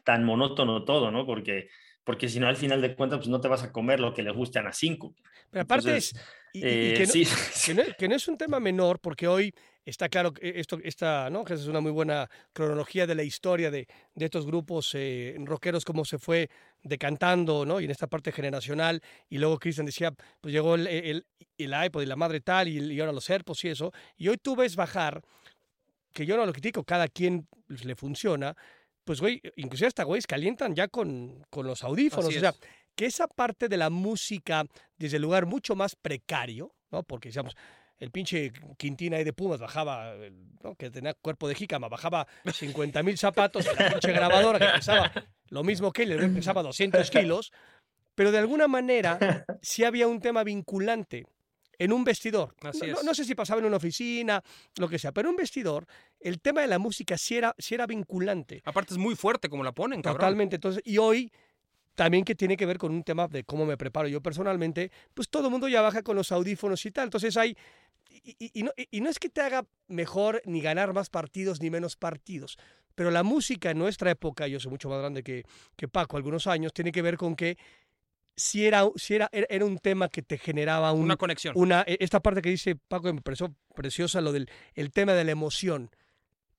tan monótono todo, ¿no? Porque porque si no, al final de cuentas, pues no te vas a comer lo que le gustan a cinco. Pero aparte es, que, no, es un tema menor, porque hoy está claro que esto, esta, ¿no? que es una muy buena cronología de la historia de, de estos grupos eh, rockeros, cómo se fue decantando, ¿no? Y en esta parte generacional, y luego Cristian decía, pues llegó el, el, el, iPod y la madre tal, y, y ahora los AirPods y eso, y hoy tú ves bajar, que yo no lo critico, cada quien le funciona, pues güey, inclusive hasta güeyes calientan ya con, con los audífonos. o sea, que esa parte de la música desde el lugar mucho más precario, ¿no? Porque decíamos, el pinche Quintina ahí de Pumas bajaba, ¿no? que tenía cuerpo de jícama, bajaba 50 mil zapatos, la pinche grabadora que pesaba lo mismo que él, pesaba 200 kilos, pero de alguna manera sí había un tema vinculante en un vestidor. no, sé si pasaba en una oficina, lo que sea, pero en un vestidor, el tema de la música sí era, era vinculante. Aparte es muy fuerte como la ponen, cabrón. Totalmente. Entonces, y hoy también que tiene que ver con un tema de cómo me preparo yo personalmente, pues todo el mundo ya baja con los audífonos y tal. Entonces hay... Y, no, y no es que te haga mejor ni ganar más partidos ni menos partidos, pero la música en nuestra época, yo soy mucho más grande que, que Paco, algunos años, tiene que ver con que si era, si era, era un tema que te generaba una conexión. Una, e, esta parte que dice Paco que me pareció preciosa, lo del el tema de la emoción.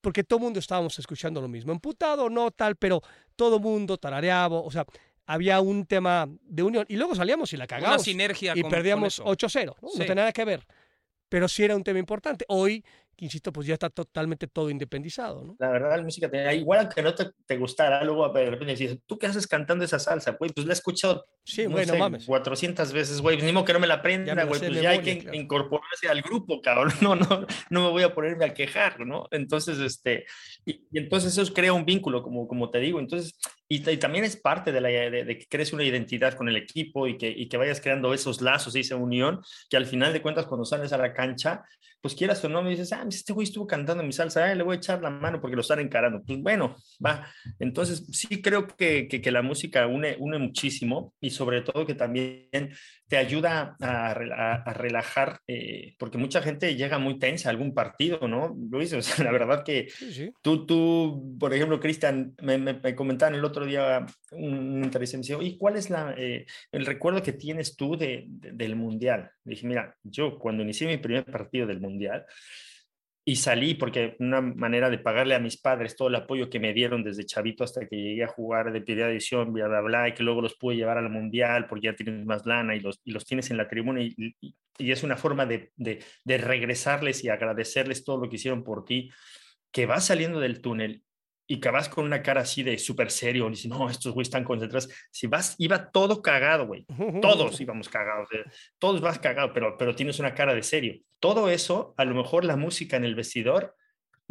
Porque todo el mundo estábamos escuchando lo mismo. Emputado, no tal, pero todo el mundo tarareaba. O sea, había un tema de unión. Y luego salíamos y la cagamos. Una sinergia. Y perdíamos 8-0. ¿no? no tenía nada que ver. Pero sí era un tema importante. Hoy insisto, pues ya está totalmente todo independizado, ¿no? La verdad, la música, te, igual aunque no te, te, gustara, luego de repente dices, ¿tú qué haces cantando esa salsa? Güey, pues la he escuchado Sí, no sé, mames. 400 veces, güey. Ni modo que no me la aprenda, güey. Pues ya hay que claro. incorporarse al grupo, cabrón. (laughs) No, no, no me voy a ponerme a quejar, ¿no? Entonces, este, y, y entonces eso crea un vínculo, como, como te digo. Entonces, y, y también es parte de, la, de, de que crees una identidad con el equipo y que, y que vayas creando esos lazos y esa unión, que al final de cuentas, cuando sales a la cancha, pues quieras o no, me dices, ah, este güey estuvo cantando mi salsa, ah, le voy a echar la mano porque lo están encarando. Pues bueno, va. Entonces, sí creo que, que, que la música une, une muchísimo y sobre todo que también te ayuda a, a, a relajar, eh, porque mucha gente llega muy tensa a algún partido, ¿no? Luis, (laughs) o sea, la verdad que Sí, sí. tú, tú por ejemplo, Cristian, me, me, me, comentaban el otro día un interés, me decía, ¿y cuál es la, eh, el recuerdo que tienes tú de, de, del Mundial? Dije, mira, yo cuando inicié mi primer partido del Mundial, y salí porque una manera de pagarle a mis padres todo el apoyo que me dieron desde chavito hasta que llegué a jugar de primera edición, bla, bla, bla, y que luego los pude llevar al mundial porque ya tienes más lana y los, y los tienes en la tribuna y, y, y es una forma de, de, regresarles y agradecerles todo lo que hicieron por ti, que vas saliendo del túnel y que vas con una cara así de súper serio, y dices, no, estos güeyes están concentrados. Si vas, iba todo cagado, güey. Todos (laughs) íbamos cagados, todos vas cagado, pero, pero tienes una cara de serio. Todo eso, a lo mejor la música en el vestidor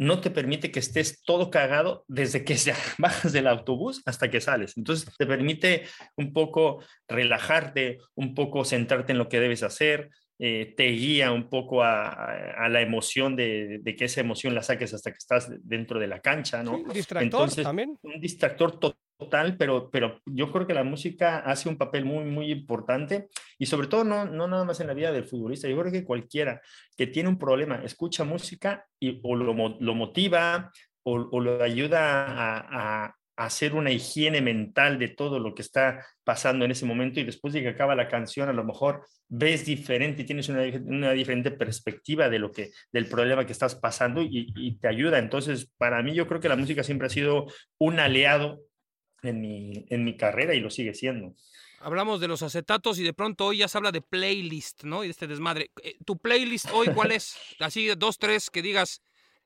no te permite que estés todo cagado desde que (laughs) bajas del autobús hasta que sales. Entonces te permite un poco relajarte, un poco centrarte en lo que debes hacer, eh, te guía un poco a, la emoción de, de, que esa emoción la saques hasta que estás dentro de la cancha, ¿no? Sí, un distractor Entonces, también. Un distractor total, pero, pero yo creo que la música hace un papel muy, muy importante y sobre todo no, no nada más en la vida del futbolista, yo creo que cualquiera que tiene un problema, escucha música y o lo, lo motiva o, o, lo ayuda a, a hacer una higiene mental de todo lo que está pasando en ese momento y después de que acaba la canción a lo mejor ves diferente y tienes una, una diferente perspectiva de lo que del problema que estás pasando y, y, te ayuda entonces para mí yo creo que la música siempre ha sido un aliado en mi, en mi carrera y lo sigue siendo Hablamos de los acetatos y de pronto hoy ya se habla de playlist, ¿no? Y de este desmadre. ¿Tu playlist hoy cuál es? (laughs) Así, dos, tres, que digas,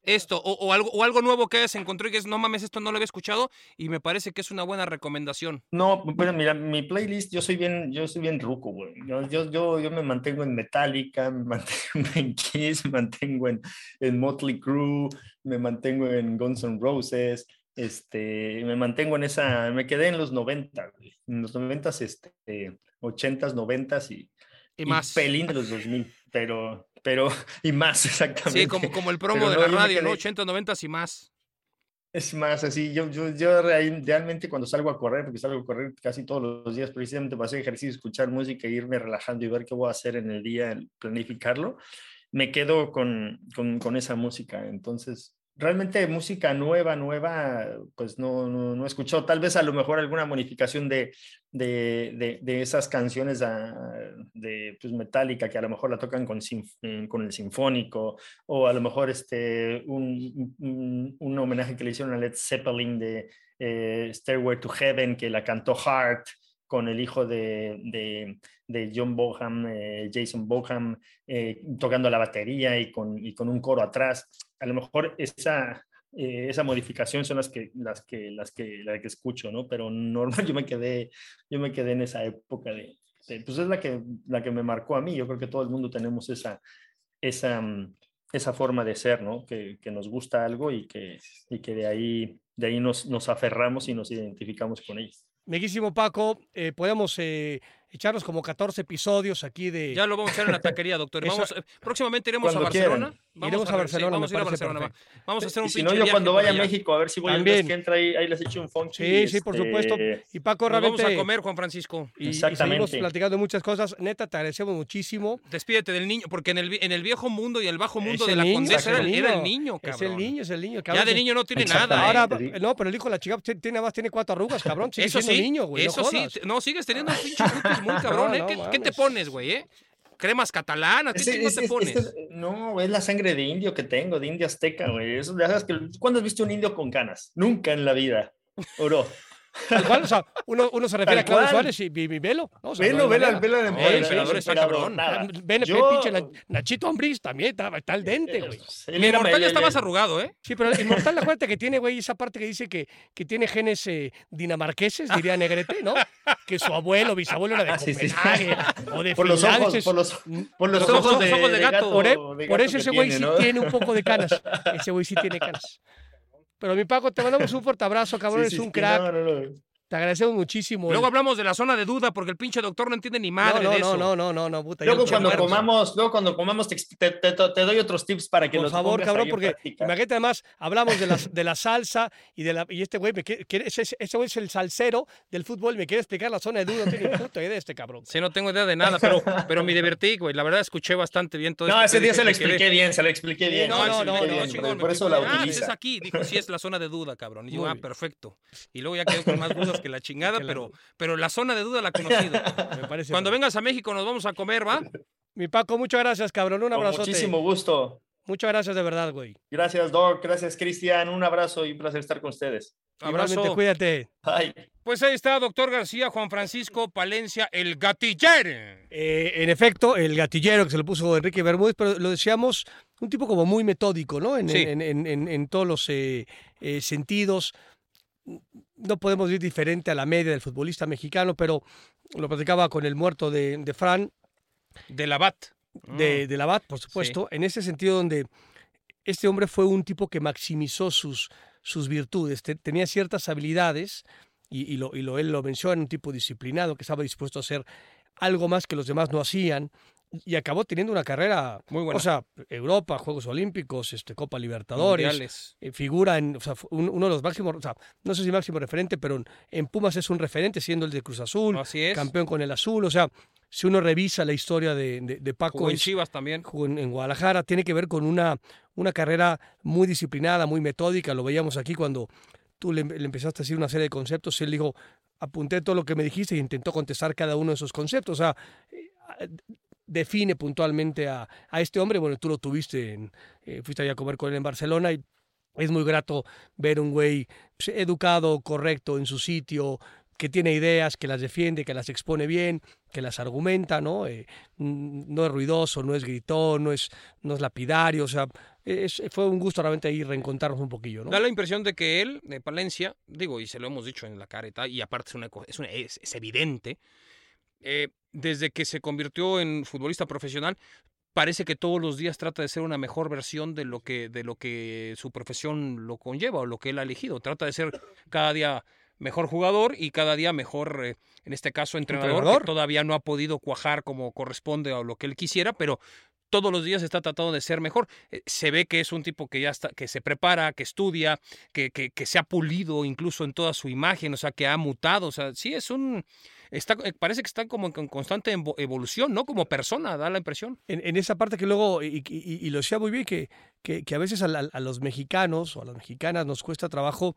esto o, o, algo, o algo nuevo que hayas encontrado y que es, no mames, esto no lo había escuchado y me parece que es una buena recomendación. No, pero mira, mi playlist, yo soy bien, yo soy bien ruco, güey. Yo, yo, yo, yo me mantengo en Metallica, (laughs) me mantengo en Kiss, me mantengo en, en Motley Crue, me mantengo en Guns N' Roses, este, me mantengo en esa, me quedé en los 90, güey. En los 90, este, 80s, 90s y, y más. Y pelín de los 2000, pero, pero, (laughs) y más exactamente. Sí, como, como el promo pero de no, la radio, ¿no? 80, 90 y más. Es más, así, yo, yo, yo realmente cuando salgo a correr, porque salgo a correr casi todos los días, precisamente para hacer ejercicio, escuchar música, irme relajando y ver qué voy a hacer en el día, planificarlo, me quedo con, con, con esa música. Entonces, realmente música nueva, nueva, pues no, no, no he escuchado. Tal vez a lo mejor alguna modificación de, de, de, esas canciones a, de pues, Metallica, que a lo mejor la tocan con, con el sinfónico, o a lo mejor este, un, un, un homenaje que le hicieron a Led Zeppelin de eh, Stairway to Heaven, que la cantó Hart con el hijo de, de, John Boham, eh, Jason Boham, eh, tocando la batería y con, y con un coro atrás. A lo mejor esa, eh, esa modificación son las que, las que, las que, las que escucho, ¿no? Pero normal (laughs) yo me quedé, yo me quedé en esa época de, de, pues es la que, la que me marcó a mí. Yo creo que todo el mundo tenemos esa, esa, esa forma de ser, ¿no? Que, que nos gusta algo y que, y que de ahí, de ahí nos, nos aferramos y nos identificamos con ellos. Amiguísimo Paco, eh, podemos eh, echarnos como 14 episodios aquí de. Ya lo vamos a hacer en la taquería, doctor. (laughs) Vamos, eh, próximamente iremos a Barcelona. Vamos Iremos a, a Barcelona. Sí, vamos a ir a Barcelona. Perfecto. Vamos a hacer un Si no, yo cuando vaya a México, a ver si voy También. a ver que entra ahí, ahí les echo un funky. Sí, sí, por este, supuesto. Y Paco, Nos realmente. vamos a comer, Juan Francisco. Y, y Exactamente. seguimos platicando muchas cosas. Neta, te agradecemos muchísimo. Despídete del niño, porque en el, en el viejo mundo y el bajo mundo Es de el la niño, condesa era, es el era el niño. cabrón. Es el niño, es el niño. Ya cabrón. de niño no tiene nada. ¿eh? Ahora, no, pero el hijo de la chica tiene nada más tiene cuatro arrugas, cabrón. Sigue Eso siendo sí, niño, güey. eso no sí. No, sigues teniendo un pinche muy (laughs) cabrón, ¿eh? ¿Qué, te pones, güey, eh? Cremas catalanas, ¿qué te pones? no, es la sangre de indio que tengo, de indio azteca, güey. Eso, sabes ¿Cuándo has visto un indio con canas? Nunca en la vida. Oro. Tal cual, o sea, uno, uno se refiere a Claudio. Suárez y, y- y velo. ¿no? O sea, no Velo, hay velo, manera. velo al No, emperador, el emperador está emperador, cabrón. Ven, Yo- pinche Na- Nachito Ambriz también está, está al dente, güey. Era- inmortal ya está más arrugado, ¿eh? Sí, pero el Inmortal, acuérdate que tiene, güey, esa parte que dice que, que tiene genes eh, dinamarqueses, diría Negrete, ¿no? Que su abuelo, bisabuelo era de Ah, sí, sí. Copenhague o de Por los ojos, por los, por los Por los ojos, de, gato. Por, e- eso ese güey sí ¿no? tiene un poco de canas. (laughs) Ese güey sí tiene canas. Pero mi Paco, te mandamos un fuerte abrazo, cabrón. Sí, es un crack. no, no, no. Te agradecemos muchísimo. Luego el- hablamos de la zona de duda porque el pinche doctor no entiende ni madre no, de no, eso. no, no, no, no, puta. Luego cuando muerto. comamos, luego cuando comamos te, te, te- te doy otros tips para que Por los favor, cabrón, porque práctica. imagínate además, hablamos de la, (laughs) de la salsa y de la y este güey, me quiere- ese, ese güey es el salsero del fútbol, me quiere explicar la zona de duda, no tiene (laughs) puta idea de este cabrón. Sí, no tengo idea de nada, pero, pero me (laughs) divertí, güey. La verdad escuché bastante bien todo No, esto ese día se lo expliqué bien, se lo expliqué bien. no, no, no, no, por- eso la Ah, utiliza. es aquí. Dijo, sí, es la zona de duda, cabrón. Y yo, ah, perfecto. Y luego ya quedé con más dudas que la chingada, Que la- pero, (laughs) pero la zona de duda la he conocido. Me parece. Cuando vengas a México nos vamos a comer, ¿va? Mi Paco, muchas gracias, cabrón. Un Con abrazote. muchísimo gusto. Muchas gracias de verdad, güey. Gracias, Doc. Gracias, Cristian. Un abrazo y un placer estar con ustedes. Igualmente, Abrazo. cuídate. Bye. Pues ahí está, doctor García, Juan Francisco Palencia, el gatiller. Eh, en efecto, el gatillero que se lo puso Enrique Bermúdez, pero lo decíamos, un tipo como muy metódico, ¿no? En, Sí. en, en- en- en todos los eh, eh, sentidos. No podemos ir diferente a la media del futbolista mexicano, pero lo platicaba con el muerto de, de Fran, De la BAT. de, de Labat, por supuesto, en ese sentido donde este hombre fue un tipo que maximizó sus, sus virtudes, te- tenía ciertas habilidades y, y lo, y lo, él lo menciona, un tipo disciplinado que estaba dispuesto a hacer algo más que los demás no hacían y acabó teniendo una carrera, Muy buena. o sea, Europa, Juegos Olímpicos, este, Copa Libertadores, eh, figura en, o sea, un- uno de los máximos, o sea, no sé si máximo referente, pero en, en Pumas es un referente siendo el de Cruz Azul, Así es. campeón con el Azul, o sea, si uno revisa la historia de, de- de Paco, Jugó en Chivas también. jugó en, en Guadalajara, tiene que ver con una, una carrera muy disciplinada, muy metódica. Lo veíamos aquí cuando tú le, le empezaste a decir una serie de conceptos. Él dijo, apunté todo lo que me dijiste y intentó contestar cada uno de esos conceptos. O sea, eh, define puntualmente a, a este hombre. Bueno, tú lo tuviste, en, eh, fuiste allá a comer con él en Barcelona y es muy grato ver un güey pues, educado, correcto, en su sitio, que tiene ideas, que las defiende, que las expone bien, que las argumenta, ¿no? Eh, no es ruidoso, no es gritón, no es, no es lapidario, o sea, es- fue un gusto realmente ahí reencontrarnos un poquillo, ¿no? Da la impresión de que él, de Palencia, digo, y se lo hemos dicho en la cara y aparte es, una, es, una- es evidente, eh, desde que se convirtió en futbolista profesional, parece que todos los días trata de ser una mejor versión de lo que, de lo que su profesión lo conlleva o lo que él ha elegido. Trata de ser cada día mejor jugador y cada día mejor, eh, en este caso, entrenador, Entrenador. que todavía no ha podido cuajar como corresponde a lo que él quisiera, pero todos los días está tratando de ser mejor. Eh, Se ve que es un tipo que ya está, que se prepara, que estudia, que, que, que se ha pulido incluso en toda su imagen, o sea, que ha mutado. O sea, sí es un. Está, eh, parece que está como en constante evo- evolución, ¿no? Como persona, da la impresión. en, en esa parte que luego, y, lo decía muy bien, que, que, a veces a, los mexicanos o a las mexicanas nos cuesta trabajo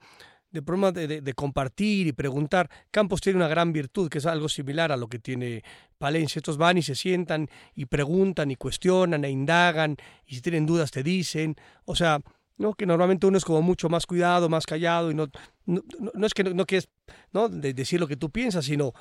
de problema de, de- compartir y preguntar. Campos tiene una gran virtud, que es algo similar a lo que tiene Palencia. Estos van y se sientan y preguntan y cuestionan e indagan, y si tienen dudas te dicen. O sea, ¿no? que normalmente uno es como mucho más cuidado, más callado, y no, no, no- es que no, no quieres ¿no? de decir lo que tú piensas, sino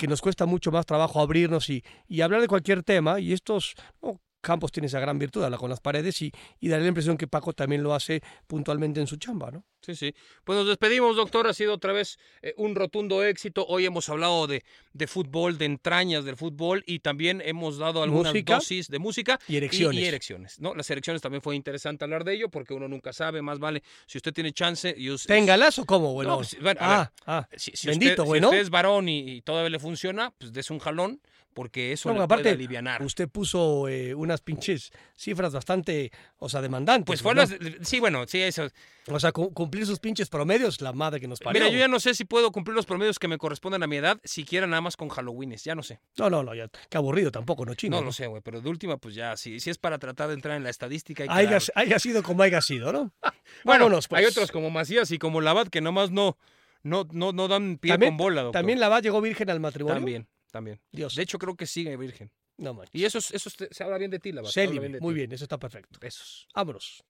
que nos cuesta mucho más trabajo abrirnos y, y hablar de cualquier tema. Y estos ¿no? Campos tiene esa gran virtud, habla con las paredes y, y da la impresión que Paco también lo hace puntualmente en su chamba, ¿no? Sí, sí. Pues nos despedimos, doctor. Ha sido otra vez eh, un rotundo éxito. Hoy hemos hablado de, de fútbol, de entrañas del fútbol y también hemos dado algunas Música. dosis de música Y erecciones. Y, y erecciones, ¿no? Las erecciones también fue interesante hablar de ello porque uno nunca sabe, más vale. Si usted tiene chance. Y ¿Téngalas o cómo? Bueno, No, pues, bueno, ah, ah. Si, si Bendito, usted, güey, si usted es varón y, y todavía le funciona, pues des un jalón porque eso No, le aparte, puede alivianar. Usted puso eh, unas pinches cifras bastante, o sea, demandantes. Pues fue ¿no? las... Sí, bueno, sí, eso. O sea, cu- cumplir sus pinches promedios, la madre que nos parió. Mira, yo ya no sé si puedo cumplir los promedios que me corresponden a mi edad, siquiera nada más con Halloweenes, ya no sé. No, no, no, ya, qué aburrido tampoco, no chingo. No lo sé, güey, pero de última, pues ya, si, si es para tratar de entrar en la estadística. Hay que Haya, dar- haya sido como haya sido, ¿no? (laughs) Bueno, Vámonos, pues. hay otros como Macías y como Labat que nomás no, no, no, no dan pie con bola, doctor. ¿También la va llegó virgen al matrimonio? También, también. Dios. De hecho, creo que sigue virgen. no manches. Y eso, es- eso es- se habla bien de ti, bien de muy bien, eso está perfecto. Besos. Vámonos.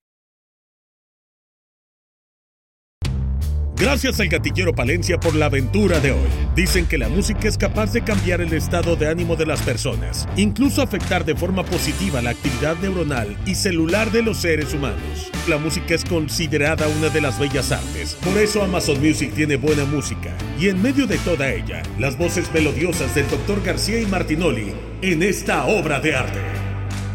Gracias al gatillero Palencia por la aventura de hoy. Dicen que la música es capaz de cambiar el estado de ánimo de las personas, incluso afectar de forma positiva la actividad neuronal y celular de los seres humanos. La música es considerada una de las bellas artes, por eso Amazon Music tiene buena música, y en medio de toda ella, las voces melodiosas del Dr. García y Martinoli en esta obra de arte.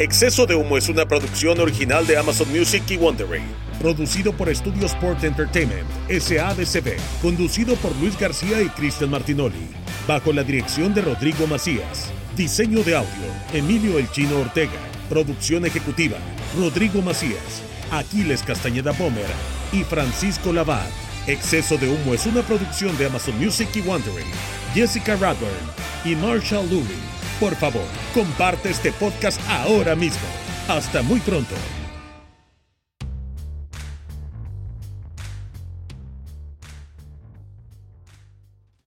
Exceso de Humo es una producción original de Amazon Music y Wondering. Producido por Studio Sport Entertainment, SADCB. Conducido por Luis García y Cristian Martinoli. Bajo la dirección de Rodrigo Macías. Diseño de audio, Emilio El Chino Ortega. Producción ejecutiva, Rodrigo Macías. Aquiles Castañeda Bomer y Francisco Lavat. Exceso de Humo es una producción de Amazon Music y Wondering. Jessica Radburn y Marshall Lurie. Por favor, comparte este podcast ahora mismo. Hasta muy pronto.